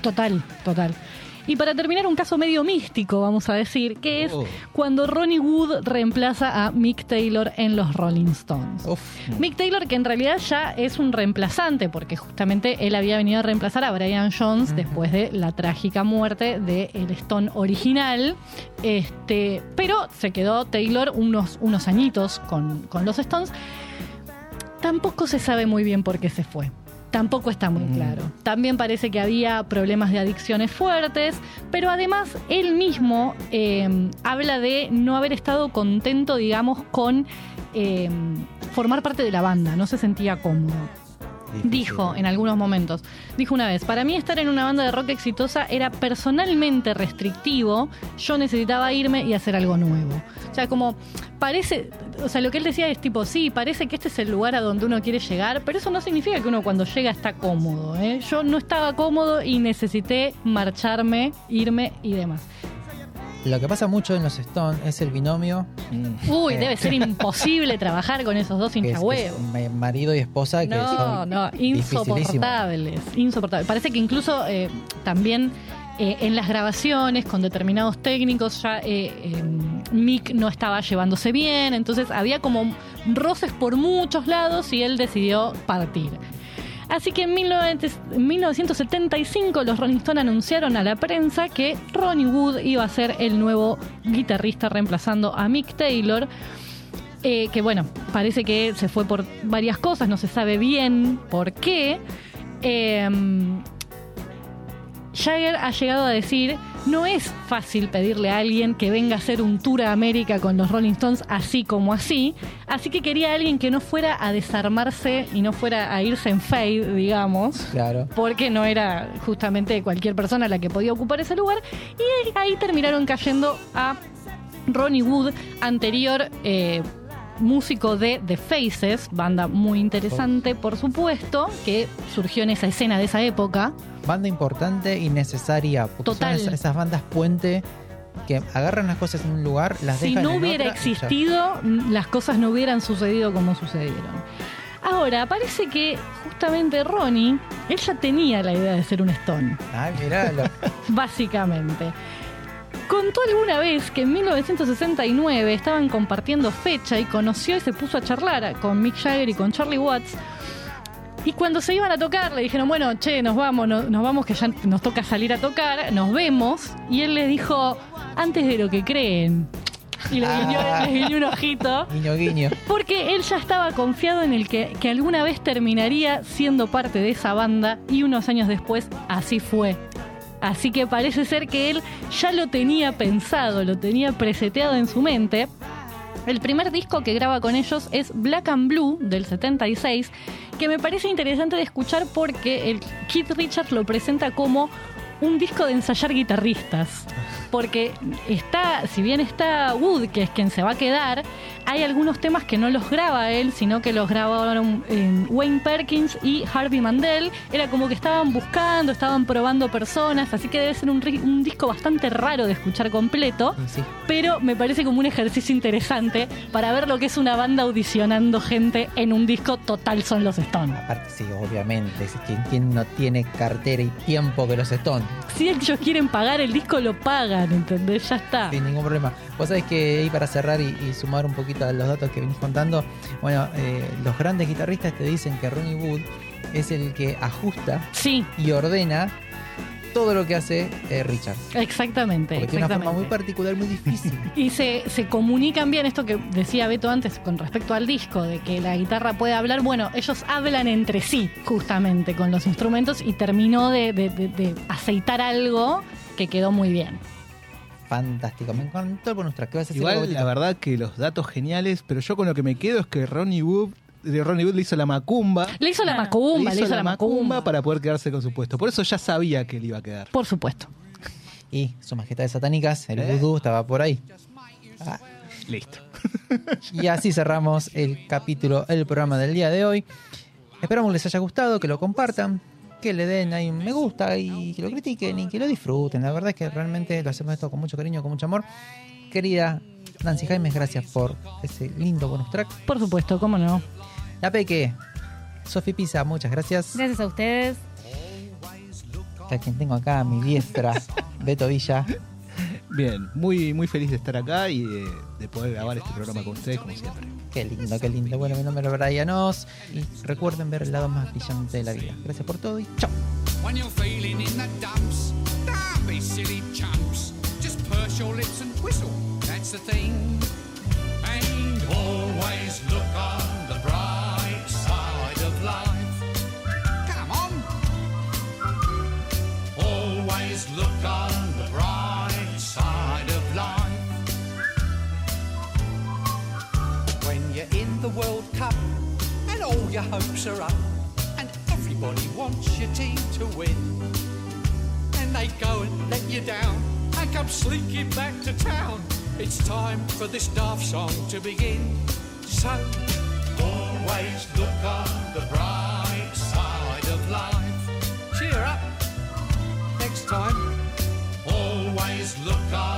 Total, total. Y para terminar, un caso medio místico, vamos a decir, que es Oh. cuando Ronnie Wood reemplaza a Mick Taylor en los Rolling Stones. Uf. Mick Taylor, que en realidad ya es un reemplazante, porque justamente él había venido a reemplazar a Brian Jones después de la trágica muerte del el Stone original. Este, pero se quedó Taylor unos, unos añitos con, con los Stones. Tampoco se sabe muy bien por qué se fue. Tampoco está muy claro. También parece que había problemas de adicciones fuertes, pero además él mismo eh, habla de no haber estado contento, digamos, con eh, formar parte de la banda. No se sentía cómodo. Difícil. Dijo en algunos momentos, dijo una vez, para mí estar en una banda de rock exitosa era personalmente restrictivo, yo necesitaba irme y hacer algo nuevo. O sea, como parece, o sea, lo que él decía es tipo, sí, parece que este es el lugar a donde uno quiere llegar, pero eso no significa que uno cuando llega está cómodo. ¿eh? Yo no estaba cómodo y necesité marcharme, irme y demás. Lo que pasa mucho en los Stones es el binomio. mm, Uy, eh, debe ser imposible trabajar con esos dos hinchahuevos. ma- marido y esposa que No, son no, insoportables, insoportables. Parece que incluso eh, también eh, en las grabaciones con determinados técnicos ya eh, eh, Mick no estaba llevándose bien, entonces había como roces por muchos lados y él decidió partir. Así que en 19 en 1975 los Rolling Stones anunciaron a la prensa que Ronnie Wood iba a ser el nuevo guitarrista reemplazando a Mick Taylor. Eh, que bueno, parece que se fue por varias cosas, no se sabe bien por qué. Eh, Jagger ha llegado a decir, no es fácil pedirle a alguien que venga a hacer un tour a América con los Rolling Stones así como así, así que quería a alguien que no fuera a desarmarse y no fuera a irse en fade, digamos, Claro. porque no era justamente cualquier persona la que podía ocupar ese lugar, y ahí terminaron cayendo a Ronnie Wood, anterior eh, músico de The Faces, banda muy interesante, por supuesto, que surgió en esa escena de esa época. Banda importante y necesaria. Porque Total. son esas, bandas puente que agarran las cosas en un lugar, las Si dejan no en hubiera otra existido, las cosas no hubieran sucedido como sucedieron. Ahora, parece que justamente Ronnie, él ya tenía la idea de ser un Stone. Ay, miralo. básicamente. Contó alguna vez que en 1969 estaban compartiendo fecha y conoció y se puso a charlar con Mick Jagger y con Charlie Watts. Y cuando se iban a tocar, le dijeron, bueno, che, nos vamos, no- nos vamos, que ya nos toca salir a tocar, nos vemos. Y él le dijo, antes de lo que creen. Y le guiñó, Ah. guiñó un ojito. Guiño, guiño. Porque él ya estaba confiado en el que, que alguna vez terminaría siendo parte de esa banda y unos años después así fue. Así que parece ser que él ya lo tenía pensado, lo tenía preseteado en su mente. El primer disco que graba con ellos es Black and Blue del 76, que me parece interesante de escuchar porque el Keith Richards lo presenta como un disco de ensayar guitarristas. Porque está, si bien está Wood, que es quien se va a quedar, hay algunos temas que no los graba él, sino que los grabaron en Wayne Perkins y Harvey Mandel. Era como que estaban buscando, estaban probando personas, así que debe ser un, disco bastante raro de escuchar completo sí. pero me parece como un ejercicio interesante para ver lo que es una banda audicionando gente en un disco total son los Stones. Aparte, sí, obviamente. es que ¿Quién no tiene cartera y tiempo que los Stones? Si ellos quieren pagar el disco, lo pagan, ¿entendés? Ya está. Sin ningún problema. Vos sabés que ahí para cerrar y, y sumar un poquito a los datos que venís contando, bueno, eh, los grandes guitarristas te dicen que Ronnie Wood es el que ajusta Sí, y ordena todo lo que hace eh, Richard. exactamente. Porque tiene una forma muy exactamente. particular, muy difícil. Y se, se comunican bien, esto que decía Beto antes con respecto al disco, de que la guitarra puede hablar. Bueno, ellos hablan entre sí, justamente, con los instrumentos y terminó de, de- de- de aceitar algo que quedó muy bien. Fantástico. Me encantó el bonus track. ¿Qué vas a decir, Igual, la verdad que los datos geniales, pero yo con lo que me quedo es que Ronnie Wood, Ronnie Wood le hizo la macumba. Le hizo la macumba, le hizo, la macumba. para poder quedarse con su puesto. Por eso ya sabía que él iba a quedar. Por supuesto. Y sus majestades satánicas, el ¿Eh? vudú estaba por ahí. Ah, Listo. Y así cerramos el capítulo, el programa del día de hoy. Esperamos les haya gustado, que lo compartan, que le den ahí un me gusta y que lo critiquen y que lo disfruten. La verdad es que realmente lo hacemos esto con mucho cariño, con mucho amor. Querida Nancy Jaimes, gracias por ese lindo bonus track. Por supuesto, cómo no. La Peque, Sofi Pisa, muchas gracias. Gracias a ustedes. A quien tengo acá a mi diestra, Beto Villa. Bien, muy, muy feliz de estar acá y de, de poder grabar este programa con ustedes como siempre. Qué lindo, qué lindo. Bueno, mi nombre es Brian Oz y recuerden ver el lado más brillante de la vida. Gracias por todo y chao. When you're feeling in the dumps, don't be silly chumps. Just purse your lips and whistle, that's the thing. And always look World Cup and all your hopes are up and everybody wants your team to win. And they go and let you down and come slinking back to town. It's time for this daft song to begin. So always look on the bright side of life. Cheer up. Next time, always look on